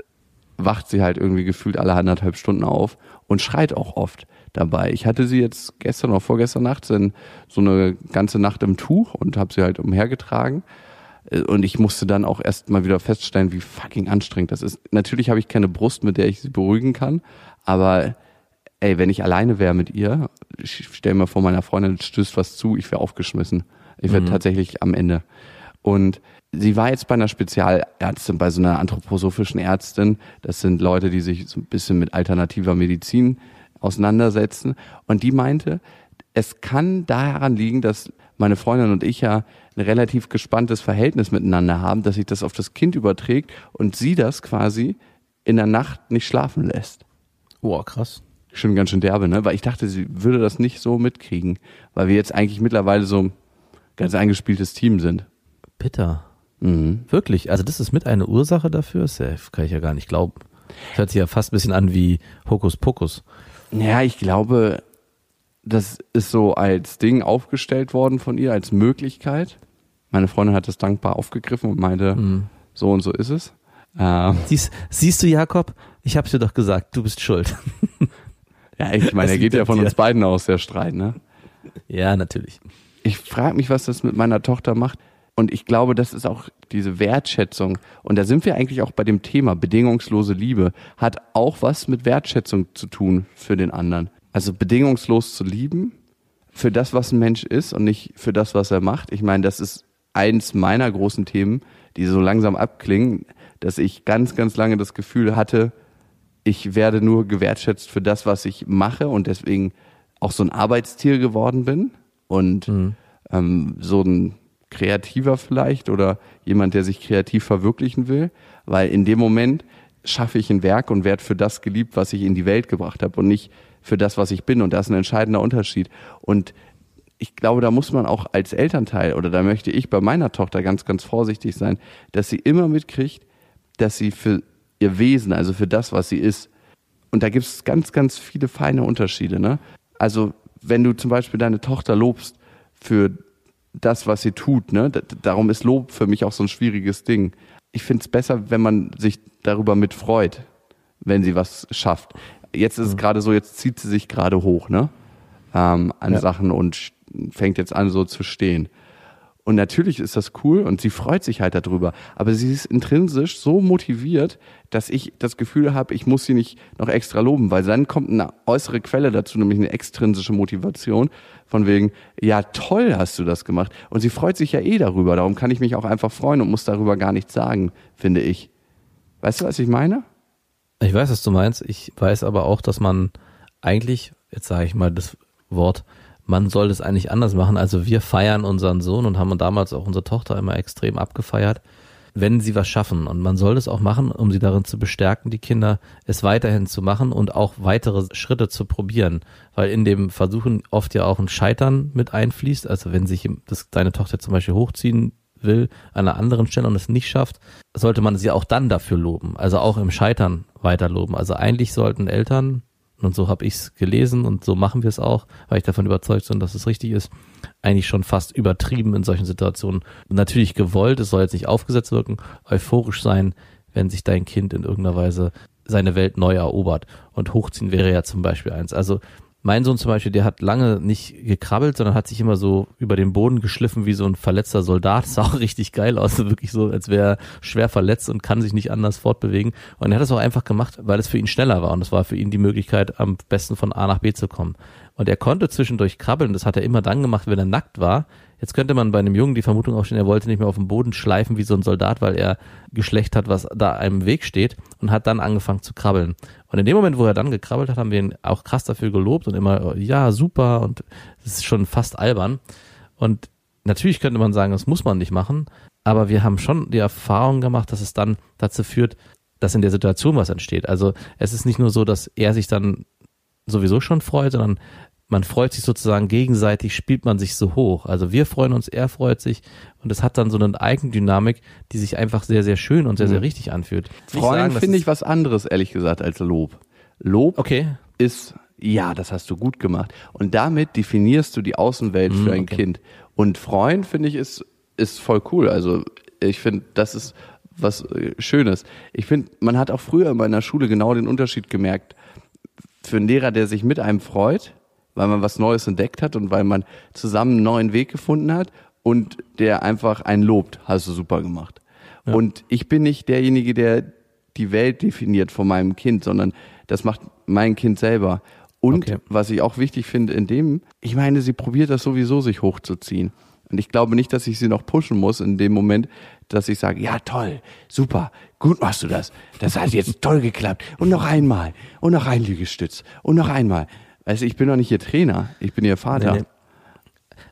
wacht sie halt irgendwie gefühlt alle anderthalb Stunden auf und schreit auch oft dabei. Ich hatte sie jetzt gestern oder vorgestern Nacht in so eine ganze Nacht im Tuch und habe sie halt umhergetragen. Äh, Und ich musste dann auch erst mal wieder feststellen, wie fucking anstrengend das ist. Natürlich habe ich keine Brust, mit der ich sie beruhigen kann, aber ey, wenn ich alleine wäre mit ihr, ich stell mir vor, meiner Freundin stößt was zu, ich wäre aufgeschmissen. Ich wäre tatsächlich am Ende. Und sie war jetzt bei einer Spezialärztin, bei so einer anthroposophischen Ärztin. Das sind Leute, die sich so ein bisschen mit alternativer Medizin auseinandersetzen. Und die meinte, es kann daran liegen, dass meine Freundin und ich ja ein relativ gespanntes Verhältnis miteinander haben, dass sich das auf das Kind überträgt und sie das quasi in der Nacht nicht schlafen lässt. Boah, krass. Schon ganz schön derbe, ne? Weil ich dachte, sie würde das nicht so mitkriegen, weil wir jetzt eigentlich mittlerweile so ein ganz eingespieltes Team sind. Bitter. Mhm. Wirklich. Also das ist mit eine Ursache dafür? Safe. Kann ich ja gar nicht glauben. Hört sich ja fast ein bisschen an wie Hokuspokus. Ja, ich glaube, das ist so als Ding aufgestellt worden von ihr, als Möglichkeit. Meine Freundin hat das dankbar aufgegriffen und meinte, so und so ist es. Ähm, Siehst, siehst du, Jakob? Ich hab's dir doch gesagt, du bist schuld. ja, ich meine, er geht ja von dir. uns beiden aus, der Streit, ne? ja, natürlich. ich frage mich, was das mit meiner Tochter macht. Und ich glaube, das ist auch diese Wertschätzung. Und da sind wir eigentlich auch bei dem Thema bedingungslose Liebe. Hat auch was mit Wertschätzung zu tun für den anderen. Also bedingungslos zu lieben für das, was ein Mensch ist und nicht für das, was er macht. Ich meine, das ist eins meiner großen Themen, die so langsam abklingen, dass ich ganz, ganz lange das Gefühl hatte, ich werde nur gewertschätzt für das, was ich mache und deswegen auch so ein Arbeitstier geworden bin und ähm, so ein Kreativer vielleicht oder jemand, der sich kreativ verwirklichen will, weil in dem Moment schaffe ich ein Werk und werde für das geliebt, was ich in die Welt gebracht habe und nicht für das, was ich bin. Und das ist ein entscheidender Unterschied. Und ich glaube, da muss man auch als Elternteil oder da möchte ich bei meiner Tochter ganz, ganz vorsichtig sein, dass sie immer mitkriegt, dass sie für ihr Wesen, also für das, was sie ist, und da gibt es ganz, ganz viele feine Unterschiede. Ne? Also wenn du zum Beispiel deine Tochter lobst für das, was sie tut, ne? D darum ist Lob für mich auch so ein schwieriges Ding. Ich finde es besser, wenn man sich darüber mitfreut, wenn sie was schafft. Jetzt ist es gerade so, jetzt zieht sie sich gerade hoch, ne? Ähm, an Ja. Sachen und fängt jetzt an, so zu stehen. Und natürlich ist das cool und sie freut sich halt darüber. Aber sie ist intrinsisch so motiviert, dass ich das Gefühl habe, ich muss sie nicht noch extra loben, weil dann kommt eine äußere Quelle dazu, nämlich eine extrinsische Motivation von wegen, ja toll hast du das gemacht. Und sie freut sich ja eh darüber. Darum kann ich mich auch einfach freuen und muss darüber gar nichts sagen, finde ich. Weißt du, was ich meine? Ich weiß, was du meinst. Ich weiß aber auch, dass man eigentlich, jetzt sage ich mal das Wort, man soll das eigentlich anders machen. Also wir feiern unseren Sohn und haben damals auch unsere Tochter immer extrem abgefeiert, wenn sie was schaffen. Und man soll das auch machen, um sie darin zu bestärken, die Kinder es weiterhin zu machen und auch weitere Schritte zu probieren. Weil in dem Versuchen oft ja auch ein Scheitern mit einfließt. Also wenn sich das, deine Tochter zum Beispiel hochziehen will an einer anderen Stelle und es nicht schafft, sollte man sie auch dann dafür loben. Also auch im Scheitern weiter loben. Also eigentlich sollten Eltern und so habe ich es gelesen und so machen wir es auch, weil ich davon überzeugt bin, dass es richtig ist, eigentlich schon fast übertrieben in solchen Situationen. Natürlich gewollt, es soll jetzt nicht aufgesetzt wirken, euphorisch sein, wenn sich dein Kind in irgendeiner Weise seine Welt neu erobert. Und hochziehen wäre ja zum Beispiel eins. Also mein Sohn zum Beispiel, der hat lange nicht gekrabbelt, sondern hat sich immer so über den Boden geschliffen wie so ein verletzter Soldat. Das sah auch richtig geil aus, wirklich so, als wäre er schwer verletzt und kann sich nicht anders fortbewegen. Und er hat das auch einfach gemacht, weil es für ihn schneller war und es war für ihn die Möglichkeit, am besten von A nach B zu kommen. Und er konnte zwischendurch krabbeln, das hat er immer dann gemacht, wenn er nackt war, Jetzt könnte man bei einem Jungen die Vermutung aufstellen, er wollte nicht mehr auf dem Boden schleifen wie so ein Soldat, weil er Geschlecht hat, was da einem Weg steht und hat dann angefangen zu krabbeln. Und in dem Moment, wo er dann gekrabbelt hat, haben wir ihn auch krass dafür gelobt und immer, ja, super und es ist schon fast albern. Und natürlich könnte man sagen, das muss man nicht machen, aber wir haben schon die Erfahrung gemacht, dass es dann dazu führt, dass in der Situation was entsteht. Also es ist nicht nur so, dass er sich dann sowieso schon freut, sondern man freut sich sozusagen gegenseitig, spielt man sich so hoch. Also wir freuen uns, er freut sich und es hat dann so eine Eigendynamik, die sich einfach sehr, sehr schön und sehr, sehr mhm. richtig anfühlt. Freuen finde ich was anderes, ehrlich gesagt, als Lob. Lob okay. ist, ja, das hast du gut gemacht. Und damit definierst du die Außenwelt mhm, für ein okay. Kind. Und freuen, finde ich, ist, ist voll cool. Also ich finde, das ist was äh, Schönes. Ich finde, man hat auch früher in meiner Schule genau den Unterschied gemerkt. Für einen Lehrer, der sich mit einem freut, weil man was Neues entdeckt hat und weil man zusammen einen neuen Weg gefunden hat und der einfach einen lobt, hast du super gemacht. Ja. Und ich bin nicht derjenige, der die Welt definiert von meinem Kind, sondern das macht mein Kind selber. Und okay. was ich auch wichtig finde in dem, ich meine, sie probiert das sowieso, sich hochzuziehen. Und ich glaube nicht, dass ich sie noch pushen muss in dem Moment, dass ich sage, ja toll, super, gut machst du das. Das hat jetzt toll geklappt. Und noch einmal. Und noch ein Liegestütz. Und noch einmal. Also ich bin doch nicht ihr Trainer, ich bin ihr Vater. Nee, nee.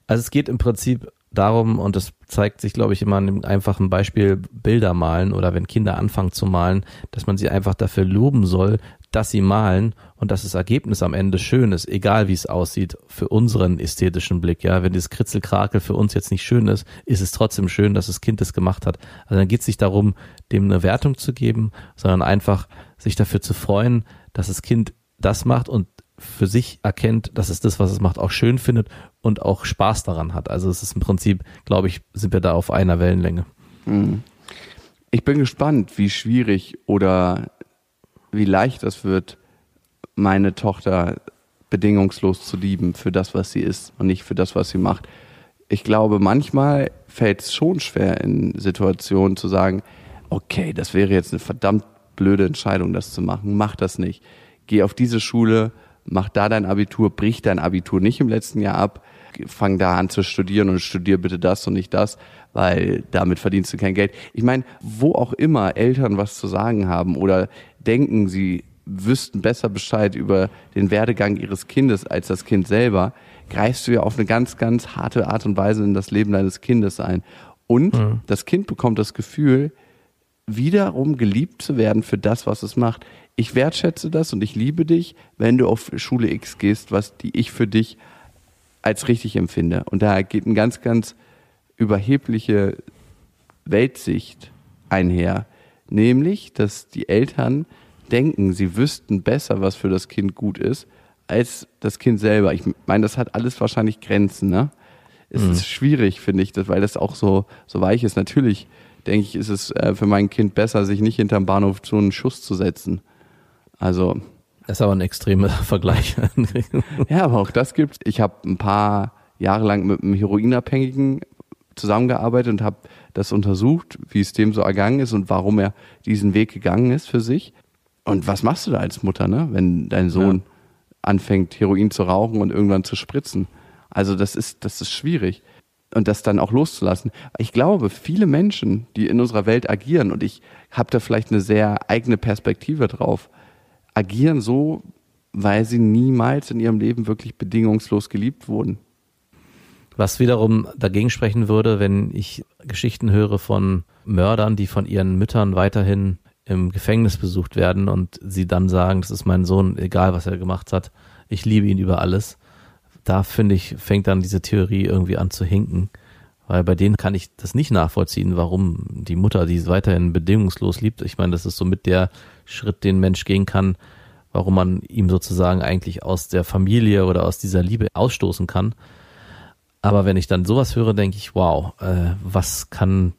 Also es geht im Prinzip darum, und das zeigt sich, glaube ich, immer an dem einfachen Beispiel Bilder malen oder wenn Kinder anfangen zu malen, dass man sie einfach dafür loben soll, dass sie malen und dass das Ergebnis am Ende schön ist, egal wie es aussieht, für unseren ästhetischen Blick. Ja, wenn das Kritzelkrakel für uns jetzt nicht schön ist, ist es trotzdem schön, dass das Kind es gemacht hat. Also dann geht es nicht darum, dem eine Wertung zu geben, sondern einfach sich dafür zu freuen, dass das Kind das macht und für sich erkennt, dass es das, was es macht, auch schön findet und auch Spaß daran hat. Also es ist im Prinzip, glaube ich, sind wir da auf einer Wellenlänge. Mhm. Ich bin gespannt, wie schwierig oder wie leicht es wird, meine Tochter bedingungslos zu lieben für das, was sie ist und nicht für das, was sie macht. Ich glaube, manchmal fällt es schon schwer in Situationen zu sagen, okay, das wäre jetzt eine verdammt blöde Entscheidung, das zu machen. Mach das nicht. Geh auf diese Schule mach da dein Abitur, brich dein Abitur nicht im letzten Jahr ab, fang da an zu studieren und studier bitte das und nicht das, weil damit verdienst du kein Geld. Ich meine, wo auch immer Eltern was zu sagen haben oder denken, sie wüssten besser Bescheid über den Werdegang ihres Kindes als das Kind selber, greifst du ja auf eine ganz, ganz harte Art und Weise in das Leben deines Kindes ein. Und mhm. das Kind bekommt das Gefühl, wiederum geliebt zu werden für das, was es macht ich wertschätze das und ich liebe dich, wenn du auf Schule X gehst, was die ich für dich als richtig empfinde. Und da geht eine ganz, ganz überhebliche Weltsicht einher. Nämlich, dass die Eltern denken, sie wüssten besser, was für das Kind gut ist, als das Kind selber. Ich meine, das hat alles wahrscheinlich Grenzen, ne? Es mhm. ist schwierig, finde ich, weil das auch so, so weich ist. Natürlich denke ich, ist es äh, für mein Kind besser, sich nicht hinterm Bahnhof zu einen Schuss zu setzen. Also. Das ist aber ein extremer Vergleich. ja, aber auch das gibt's. Ich habe ein paar Jahre lang mit einem Heroinabhängigen zusammengearbeitet und habe das untersucht, wie es dem so ergangen ist und warum er diesen Weg gegangen ist für sich. Und was machst du da als Mutter, ne? wenn dein Sohn ja. anfängt, Heroin zu rauchen und irgendwann zu spritzen? Also das ist, das ist schwierig. Und das dann auch loszulassen. Ich glaube, viele Menschen, die in unserer Welt agieren, und ich habe da vielleicht eine sehr eigene Perspektive drauf, agieren so, weil sie niemals in ihrem Leben wirklich bedingungslos geliebt wurden. Was wiederum dagegen sprechen würde, wenn ich Geschichten höre von Mördern, die von ihren Müttern weiterhin im Gefängnis besucht werden und sie dann sagen, das ist mein Sohn, egal was er gemacht hat, ich liebe ihn über alles. Da finde ich, fängt dann diese Theorie irgendwie an zu hinken, weil bei denen kann ich das nicht nachvollziehen, warum die Mutter die weiterhin bedingungslos liebt. Ich meine, das ist so mit der Schritt, den Mensch gehen kann, warum man ihm sozusagen eigentlich aus der Familie oder aus dieser Liebe ausstoßen kann. Aber wenn ich dann sowas höre, denke ich, wow, äh, was kann,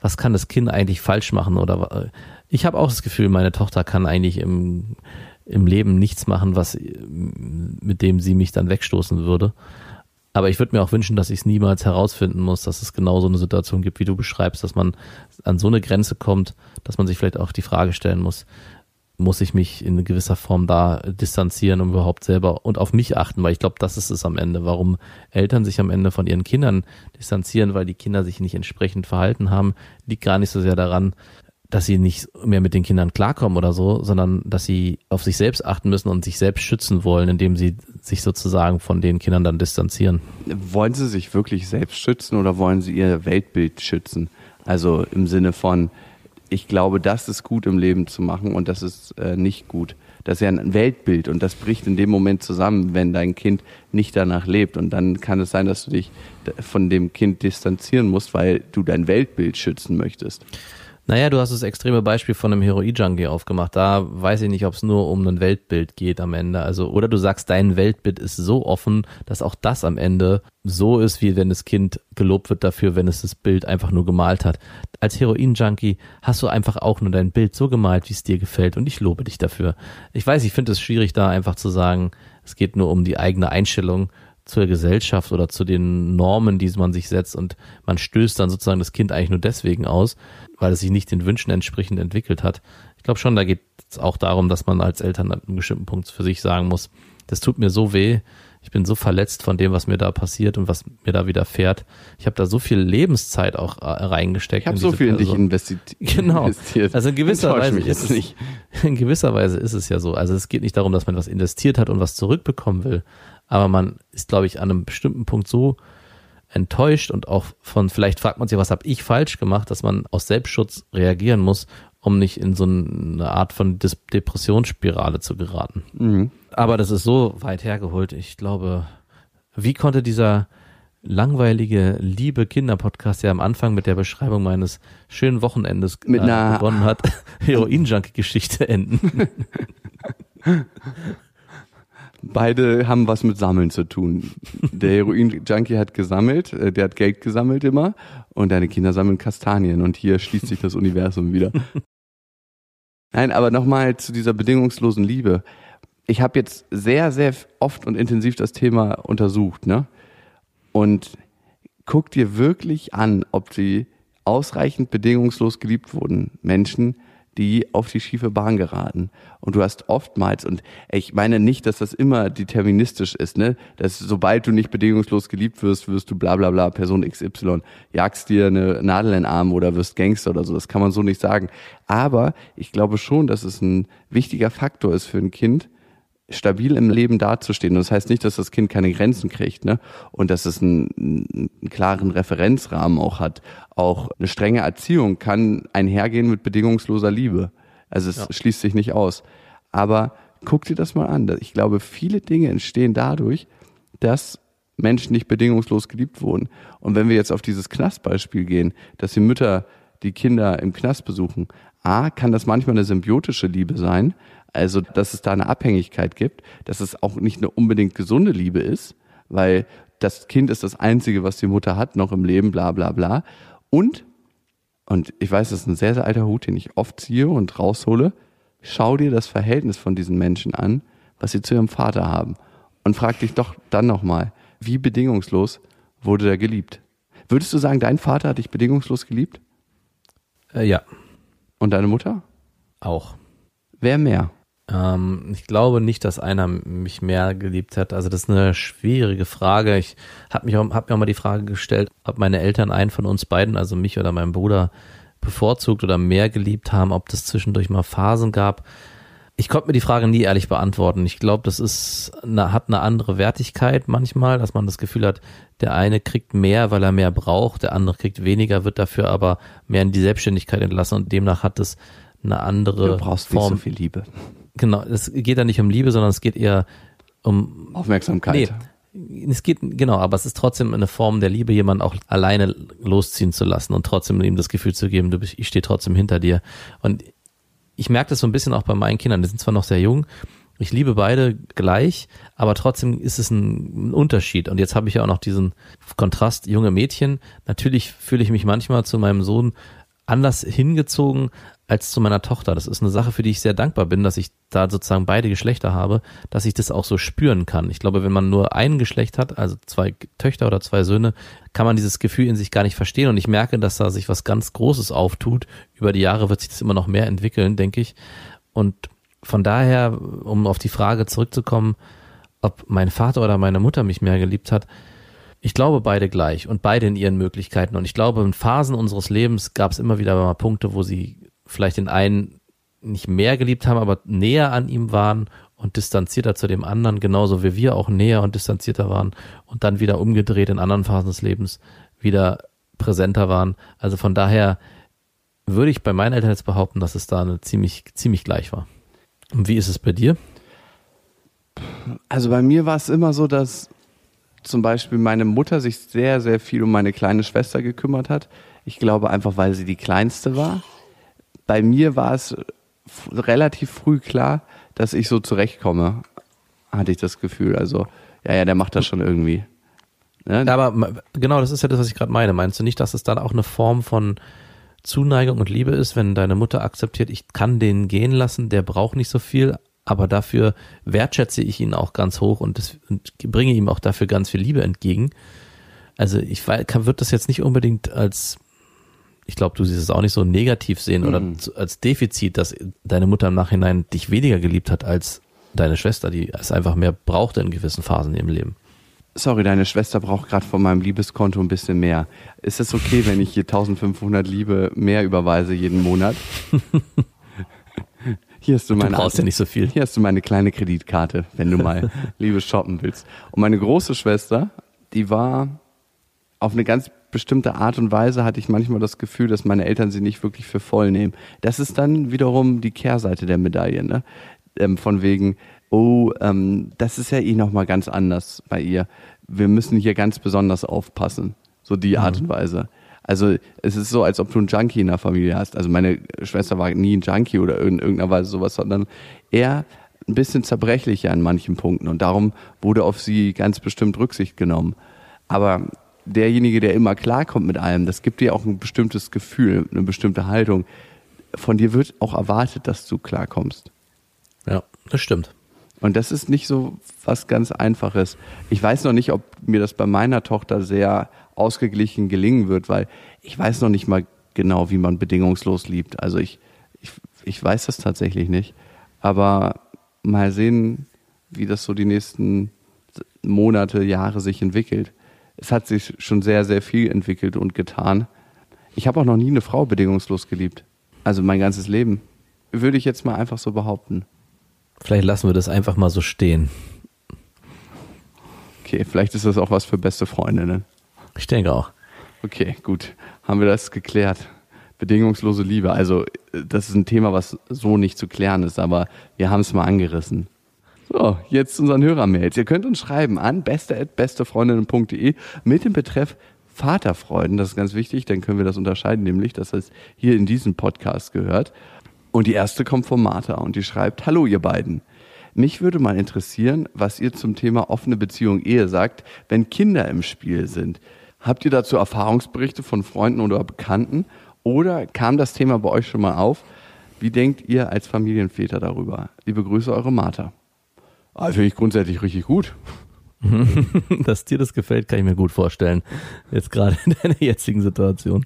was kann das Kind eigentlich falsch machen? Oder äh, ich habe auch das Gefühl, meine Tochter kann eigentlich im, im Leben nichts machen, was mit dem sie mich dann wegstoßen würde. Aber ich würde mir auch wünschen, dass ich es niemals herausfinden muss, dass es genau so eine Situation gibt, wie du beschreibst, dass man an so eine Grenze kommt, dass man sich vielleicht auch die Frage stellen muss, muss ich mich in gewisser Form da distanzieren, um überhaupt selber und auf mich achten, weil ich glaube, das ist es am Ende, warum Eltern sich am Ende von ihren Kindern distanzieren, weil die Kinder sich nicht entsprechend verhalten haben, liegt gar nicht so sehr daran, dass sie nicht mehr mit den Kindern klarkommen oder so, sondern dass sie auf sich selbst achten müssen und sich selbst schützen wollen, indem sie sich sozusagen von den Kindern dann distanzieren. Wollen sie sich wirklich selbst schützen oder wollen sie ihr Weltbild schützen? Also im Sinne von, ich glaube, das ist gut im Leben zu machen und das ist äh, nicht gut. Das ist ja ein Weltbild und das bricht in dem Moment zusammen, wenn dein Kind nicht danach lebt. Und dann kann es sein, dass du dich von dem Kind distanzieren musst, weil du dein Weltbild schützen möchtest. Naja, du hast das extreme Beispiel von einem Heroin-Junkie aufgemacht. Da weiß ich nicht, ob es nur um ein Weltbild geht am Ende. Also, oder du sagst, dein Weltbild ist so offen, dass auch das am Ende so ist, wie wenn das Kind gelobt wird dafür, wenn es das Bild einfach nur gemalt hat. Als Heroin-Junkie hast du einfach auch nur dein Bild so gemalt, wie es dir gefällt und ich lobe dich dafür. Ich weiß, ich finde es schwierig, da einfach zu sagen, es geht nur um die eigene Einstellung zur Gesellschaft oder zu den Normen, die man sich setzt und man stößt dann sozusagen das Kind eigentlich nur deswegen aus, weil es sich nicht den Wünschen entsprechend entwickelt hat. Ich glaube schon, da geht es auch darum, dass man als Eltern an einem bestimmten Punkt für sich sagen muss, das tut mir so weh, ich bin so verletzt von dem, was mir da passiert und was mir da widerfährt. Ich habe da so viel Lebenszeit auch äh, reingesteckt. Ich habe so viel in dich investi genau. investiert. Also in gewisser Weise ist es nicht. In gewisser Weise ist es ja so. Also es geht nicht darum, dass man was investiert hat und was zurückbekommen will, aber man ist, glaube ich, an einem bestimmten Punkt so enttäuscht und auch von, vielleicht fragt man sich, was habe ich falsch gemacht, dass man aus Selbstschutz reagieren muss, um nicht in so eine Art von Depressionsspirale zu geraten. Mhm. Aber das ist so weit hergeholt. Ich glaube, wie konnte dieser langweilige, liebe Kinderpodcast, der am Anfang mit der Beschreibung meines schönen Wochenendes mit äh, begonnen hat, Heroin-Junkie-Geschichte enden? Beide haben was mit Sammeln zu tun. Der Heroin-Junkie hat gesammelt, äh, der hat Geld gesammelt immer und deine Kinder sammeln Kastanien und hier schließt sich das Universum wieder. Nein, aber nochmal zu dieser bedingungslosen Liebe. Ich habe jetzt sehr, sehr oft und intensiv das Thema untersucht, ne? Und guck dir wirklich an, ob sie ausreichend bedingungslos geliebt wurden. Menschen, die auf die schiefe Bahn geraten. Und du hast oftmals, und ich meine nicht, dass das immer deterministisch ist, ne? Dass sobald du nicht bedingungslos geliebt wirst, wirst du bla bla bla, Person XY, jagst dir eine Nadel in den Arm oder wirst Gangster oder so. Das kann man so nicht sagen. Aber ich glaube schon, dass es ein wichtiger Faktor ist für ein Kind, stabil im Leben dazustehen. Und das heißt nicht, dass das Kind keine Grenzen kriegt, ne? Und dass es einen, einen klaren Referenzrahmen auch hat. Auch eine strenge Erziehung kann einhergehen mit bedingungsloser Liebe. Also es ja. schließt sich nicht aus. Aber guck dir das mal an. Ich glaube, viele Dinge entstehen dadurch, dass Menschen nicht bedingungslos geliebt wurden. Und wenn wir jetzt auf dieses Knastbeispiel gehen, dass die Mütter die Kinder im Knast besuchen, A, kann das manchmal eine symbiotische Liebe sein, also, dass es da eine Abhängigkeit gibt, dass es auch nicht eine unbedingt gesunde Liebe ist, weil das Kind ist das Einzige, was die Mutter hat, noch im Leben, bla bla bla. Und, und ich weiß, das ist ein sehr, sehr alter Hut, den ich oft ziehe und raushole, schau dir das Verhältnis von diesen Menschen an, was sie zu ihrem Vater haben. Und frag dich doch dann nochmal, wie bedingungslos wurde der geliebt? Würdest du sagen, dein Vater hat dich bedingungslos geliebt? Äh, ja, Und deine Mutter? auch. Wer mehr? Ähm, ich glaube nicht, dass einer mich mehr geliebt hat. Also das ist eine schwierige Frage. Ich habe mich auch, hab mir auch mal die Frage gestellt, ob meine Eltern einen von uns beiden, also mich oder meinen Bruder, bevorzugt oder mehr geliebt haben, ob das zwischendurch mal Phasen gab. Ich konnte mir die Frage nie ehrlich beantworten. Ich glaube, das ist eine, hat eine andere Wertigkeit manchmal, dass man das Gefühl hat, der eine kriegt mehr, weil er mehr braucht, der andere kriegt weniger, wird dafür aber mehr in die Selbstständigkeit entlassen und demnach hat es eine andere Du brauchst nicht Form. so viel Liebe. Genau, es geht da nicht um Liebe, sondern es geht eher um Aufmerksamkeit. Nee, es geht, genau, aber es ist trotzdem eine Form der Liebe, jemanden auch alleine losziehen zu lassen und trotzdem ihm das Gefühl zu geben, du bist, ich stehe trotzdem hinter dir. Und ich merke das so ein bisschen auch bei meinen Kindern, die sind zwar noch sehr jung, ich liebe beide gleich, aber trotzdem ist es ein, ein Unterschied. Und jetzt habe ich ja auch noch diesen Kontrast, junge Mädchen. Natürlich fühle ich mich manchmal zu meinem Sohn anders hingezogen als zu meiner Tochter. Das ist eine Sache, für die ich sehr dankbar bin, dass ich da sozusagen beide Geschlechter habe, dass ich das auch so spüren kann. Ich glaube, wenn man nur ein Geschlecht hat, also zwei Töchter oder zwei Söhne, kann man dieses Gefühl in sich gar nicht verstehen. Und ich merke, dass da sich was ganz Großes auftut. Über die Jahre wird sich das immer noch mehr entwickeln, denke ich. Und von daher, um auf die Frage zurückzukommen, ob mein Vater oder meine Mutter mich mehr geliebt hat, ich glaube beide gleich und beide in ihren Möglichkeiten. Und ich glaube, in Phasen unseres Lebens gab es immer wieder mal Punkte, wo sie vielleicht den einen nicht mehr geliebt haben, aber näher an ihm waren und distanzierter zu dem anderen, genauso wie wir auch näher und distanzierter waren und dann wieder umgedreht in anderen Phasen des Lebens wieder präsenter waren. Also von daher würde ich bei meinen Eltern jetzt behaupten, dass es da eine ziemlich, ziemlich gleich war. Und wie ist es bei dir? Also bei mir war es immer so, dass zum Beispiel meine Mutter sich sehr, sehr viel um meine kleine Schwester gekümmert hat. Ich glaube einfach, weil sie die kleinste war. Bei mir war es relativ früh klar, dass ich so zurechtkomme, hatte ich das Gefühl. Also, ja, ja, der macht das schon irgendwie. Ne? Ja, aber genau, das ist ja das, was ich gerade meine. Meinst du nicht, dass es dann auch eine Form von Zuneigung und Liebe ist, wenn deine Mutter akzeptiert, ich kann den gehen lassen, der braucht nicht so viel, aber dafür wertschätze ich ihn auch ganz hoch und, das, und bringe ihm auch dafür ganz viel Liebe entgegen. Also ich kann, wird das jetzt nicht unbedingt als, ich glaube, du siehst es auch nicht so negativ sehen oder zu, als Defizit, dass deine Mutter im Nachhinein dich weniger geliebt hat als deine Schwester, die es einfach mehr brauchte in gewissen Phasen in ihrem Leben. Sorry, deine Schwester braucht gerade von meinem Liebeskonto ein bisschen mehr. Ist es okay, wenn ich hier 1500 Liebe mehr überweise jeden Monat? Hier hast du Du meine brauchst ja nicht so viel. Hier hast du meine kleine Kreditkarte, wenn du mal Liebe shoppen willst. Und meine große Schwester, die war auf eine ganz bestimmte Art und Weise hatte ich manchmal das Gefühl, dass meine Eltern sie nicht wirklich für voll nehmen. Das ist dann wiederum die Kehrseite der Medaille, ne? Ähm, von wegen, oh, ähm, das ist ja eh nochmal ganz anders bei ihr. Wir müssen hier ganz besonders aufpassen. So die Art und Weise. Also es ist so, als ob du einen Junkie in der Familie hast. Also meine Schwester war nie ein Junkie oder in irgendeiner Weise sowas, sondern eher ein bisschen zerbrechlicher in manchen Punkten. Und darum wurde auf sie ganz bestimmt Rücksicht genommen. Aber derjenige, der immer klarkommt mit allem, das gibt dir auch ein bestimmtes Gefühl, eine bestimmte Haltung. Von dir wird auch erwartet, dass du klarkommst. Ja, das stimmt. Und das ist nicht so was ganz Einfaches. Ich weiß noch nicht, ob mir das bei meiner Tochter sehr ausgeglichen gelingen wird, weil ich weiß noch nicht mal genau, wie man bedingungslos liebt. Also ich, ich, ich weiß das tatsächlich nicht. Aber mal sehen, wie das so die nächsten Monate, Jahre sich entwickelt. Es hat sich schon sehr, sehr viel entwickelt und getan. Ich habe auch noch nie eine Frau bedingungslos geliebt. Also mein ganzes Leben. Würde ich jetzt mal einfach so behaupten. Vielleicht lassen wir das einfach mal so stehen. Okay, vielleicht ist das auch was für beste Freundinnen. Ich denke auch. Okay, gut. Haben wir das geklärt. Bedingungslose Liebe. Also, äh, das ist ein Thema, was so nicht zu klären ist, aber wir haben es mal angerissen. So, jetzt unseren Hörermails. Ihr könnt uns schreiben an beste.bestefreundinnen.de mit dem Betreff Vaterfreuden. Das ist ganz wichtig, dann können wir das unterscheiden, nämlich, dass es hier in diesem Podcast gehört. Und die erste kommt von Martha und die schreibt, Hallo ihr beiden. Mich würde mal interessieren, was ihr zum Thema offene Beziehung Ehe sagt, wenn Kinder im Spiel sind. Habt ihr dazu Erfahrungsberichte von Freunden oder Bekannten? Oder kam das Thema bei euch schon mal auf? Wie denkt ihr als Familienväter darüber? Liebe Grüße, eure Martha. Ah, Finde ich grundsätzlich richtig gut. Dass dir das gefällt, kann ich mir gut vorstellen. Jetzt gerade in deiner jetzigen Situation.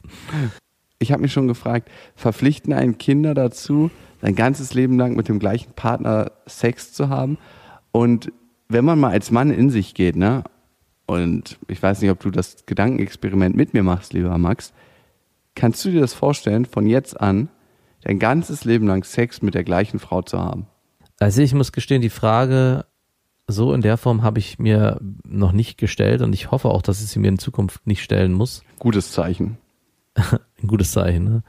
Ich habe mich schon gefragt, verpflichten einen Kinder dazu, sein ganzes Leben lang mit dem gleichen Partner Sex zu haben? Und wenn man mal als Mann in sich geht, ne? Und ich weiß nicht, ob du das Gedankenexperiment mit mir machst, lieber Max. Kannst du dir das vorstellen, von jetzt an dein ganzes Leben lang Sex mit der gleichen Frau zu haben? Also ich muss gestehen, die Frage so in der Form habe ich mir noch nicht gestellt und ich hoffe auch, dass ich sie mir in Zukunft nicht stellen muss. Gutes Zeichen. Ein gutes Zeichen, ne?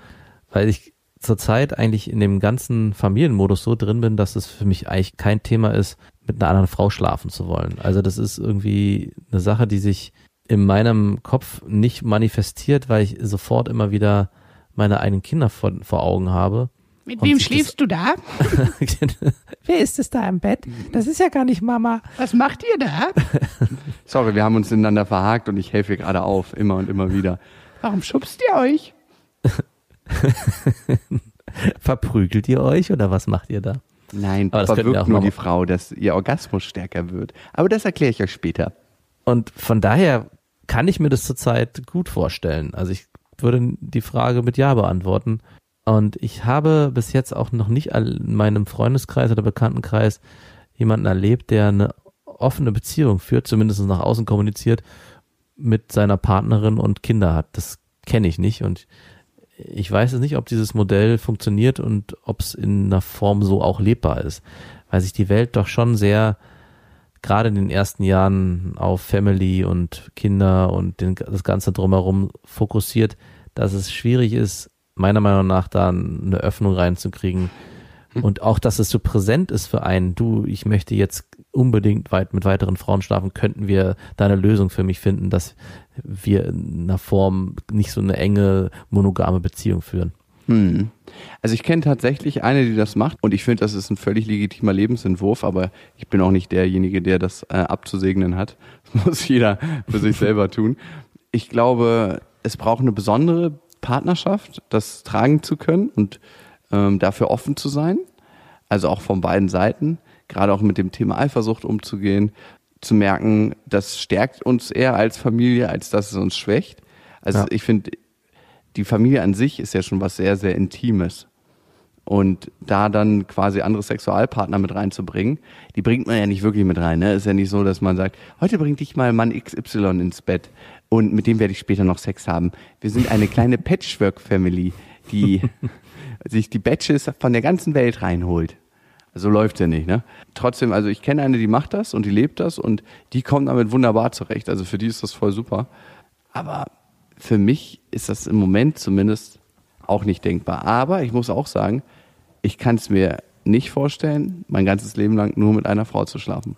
Weil ich zurzeit eigentlich in dem ganzen Familienmodus so drin bin, dass es für mich eigentlich kein Thema ist, mit einer anderen Frau schlafen zu wollen. Also das ist irgendwie eine Sache, die sich in meinem Kopf nicht manifestiert, weil ich sofort immer wieder meine eigenen Kinder vor, vor Augen habe. Mit Und wem schläfst du da? Wer ist es da im Bett? Das ist ja gar nicht Mama. Was macht ihr da? Sorry, wir haben uns ineinander verhakt und ich helfe gerade auf, immer und immer wieder. Warum schubst ihr euch? Verprügelt ihr euch oder was macht ihr da? Nein, Aber das Papa könnten wir wirkt auch nur die Frau, dass ihr Orgasmus stärker wird. Aber das erkläre ich euch später. Und von daher kann ich mir das zurzeit gut vorstellen. Also ich würde die Frage mit Ja beantworten. Und ich habe bis jetzt auch noch nicht in meinem Freundeskreis oder Bekanntenkreis jemanden erlebt, der eine offene Beziehung führt, zumindest nach außen kommuniziert, mit seiner Partnerin und Kinder hat. Das kenne ich nicht und ich weiß es nicht, ob dieses Modell funktioniert und ob es in einer Form so auch lebbar ist, weil sich die Welt doch schon sehr gerade in den ersten Jahren auf Family und Kinder und den, das Ganze drumherum fokussiert, dass es schwierig ist, meiner Meinung nach da eine Öffnung reinzukriegen. Und auch, dass es so präsent ist für einen, du, ich möchte jetzt unbedingt weit mit weiteren Frauen schlafen, könnten wir da eine Lösung für mich finden, dass wir in einer Form nicht so eine enge monogame Beziehung führen. Hm. Also ich kenne tatsächlich eine, die das macht und ich finde, das ist ein völlig legitimer Lebensentwurf, aber ich bin auch nicht derjenige, der das äh, abzusegnen hat. Das muss jeder für sich selber tun. Ich glaube, es braucht eine besondere Partnerschaft, das tragen zu können und ähm, dafür offen zu sein. Also auch von beiden Seiten, gerade auch mit dem Thema Eifersucht umzugehen, zu merken, das stärkt uns eher als Familie, als dass es uns schwächt. Also Ja. ich finde, die Familie an sich ist ja schon was sehr, sehr Intimes. Und da dann quasi andere Sexualpartner mit reinzubringen, die bringt man ja nicht wirklich mit rein. Ne? Ist ja nicht so, dass man sagt, heute bring dich mal Mann XY ins Bett und mit dem werde ich später noch Sex haben. Wir sind eine kleine Patchwork-Family, die sich die Batches von der ganzen Welt reinholt. So läuft's ja nicht, ne? Trotzdem, also ich kenne eine, die macht das und die lebt das und die kommt damit wunderbar zurecht. Also für die ist das voll super. Aber für mich ist das im Moment zumindest auch nicht denkbar. Aber ich muss auch sagen, ich kann es mir nicht vorstellen, mein ganzes Leben lang nur mit einer Frau zu schlafen.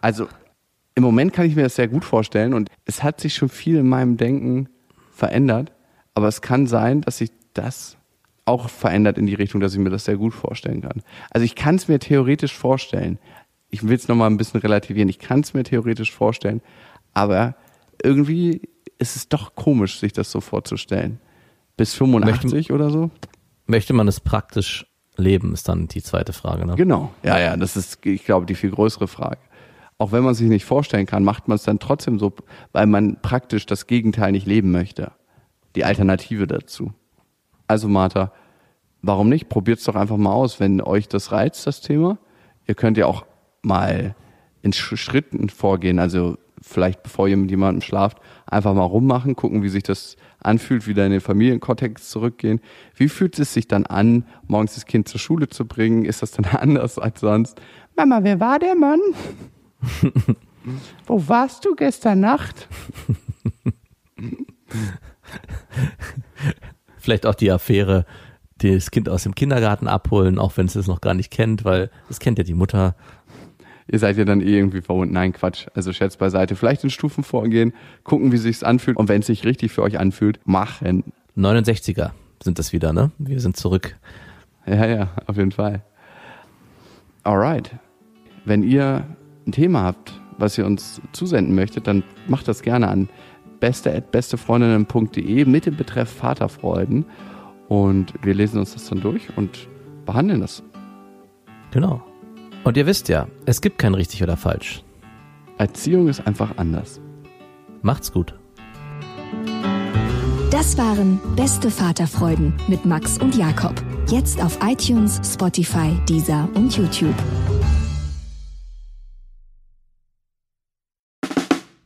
Also im Moment kann ich mir das sehr gut vorstellen und es hat sich schon viel in meinem Denken verändert. Aber es kann sein, dass sich das auch verändert in die Richtung, dass ich mir das sehr gut vorstellen kann. Also ich kann es mir theoretisch vorstellen. Ich will es nochmal ein bisschen relativieren. Ich kann es mir theoretisch vorstellen. Aber irgendwie ist es doch komisch, sich das so vorzustellen. Bis 85 oder so? Möchte man es praktisch leben, ist dann die zweite Frage. Ne? Genau. Ja, ja, das ist, ich glaube, die viel größere Frage. Auch wenn man sich nicht vorstellen kann, macht man es dann trotzdem so, weil man praktisch das Gegenteil nicht leben möchte. Die Alternative dazu. Also Martha, warum nicht? Probiert's doch einfach mal aus, wenn euch das reizt, das Thema. Ihr könnt ja auch mal in Sch- Schritten vorgehen, also vielleicht bevor ihr mit jemandem schlaft, einfach mal rummachen, gucken, wie sich das anfühlt, wieder in den Familienkontext zurückgehen. Wie fühlt es sich dann an, morgens das Kind zur Schule zu bringen? Ist das dann anders als sonst? Mama, wer war der Mann? Wo warst du gestern Nacht? Vielleicht auch die Affäre, das Kind aus dem Kindergarten abholen, auch wenn es es noch gar nicht kennt, weil es kennt ja die Mutter. Ihr seid ja dann eh irgendwie verbunden. Nein, Quatsch. Also Scherz beiseite. Vielleicht in Stufen vorgehen, gucken, wie sich's anfühlt. Und wenn es sich richtig für euch anfühlt, machen. 69er sind das wieder, ne? Wir sind zurück. Ja, ja, auf jeden Fall. Alright. Wenn ihr ein Thema habt, was ihr uns zusenden möchtet, dann macht das gerne an beste.bestefreundinnen.de mit dem Betreff Vaterfreuden. Und wir lesen uns das dann durch und behandeln das. Genau. Und ihr wisst ja, es gibt kein richtig oder falsch. Erziehung ist einfach anders. Macht's gut. Das waren Beste Vaterfreuden mit Max und Jakob. Jetzt auf iTunes, Spotify, Deezer und YouTube.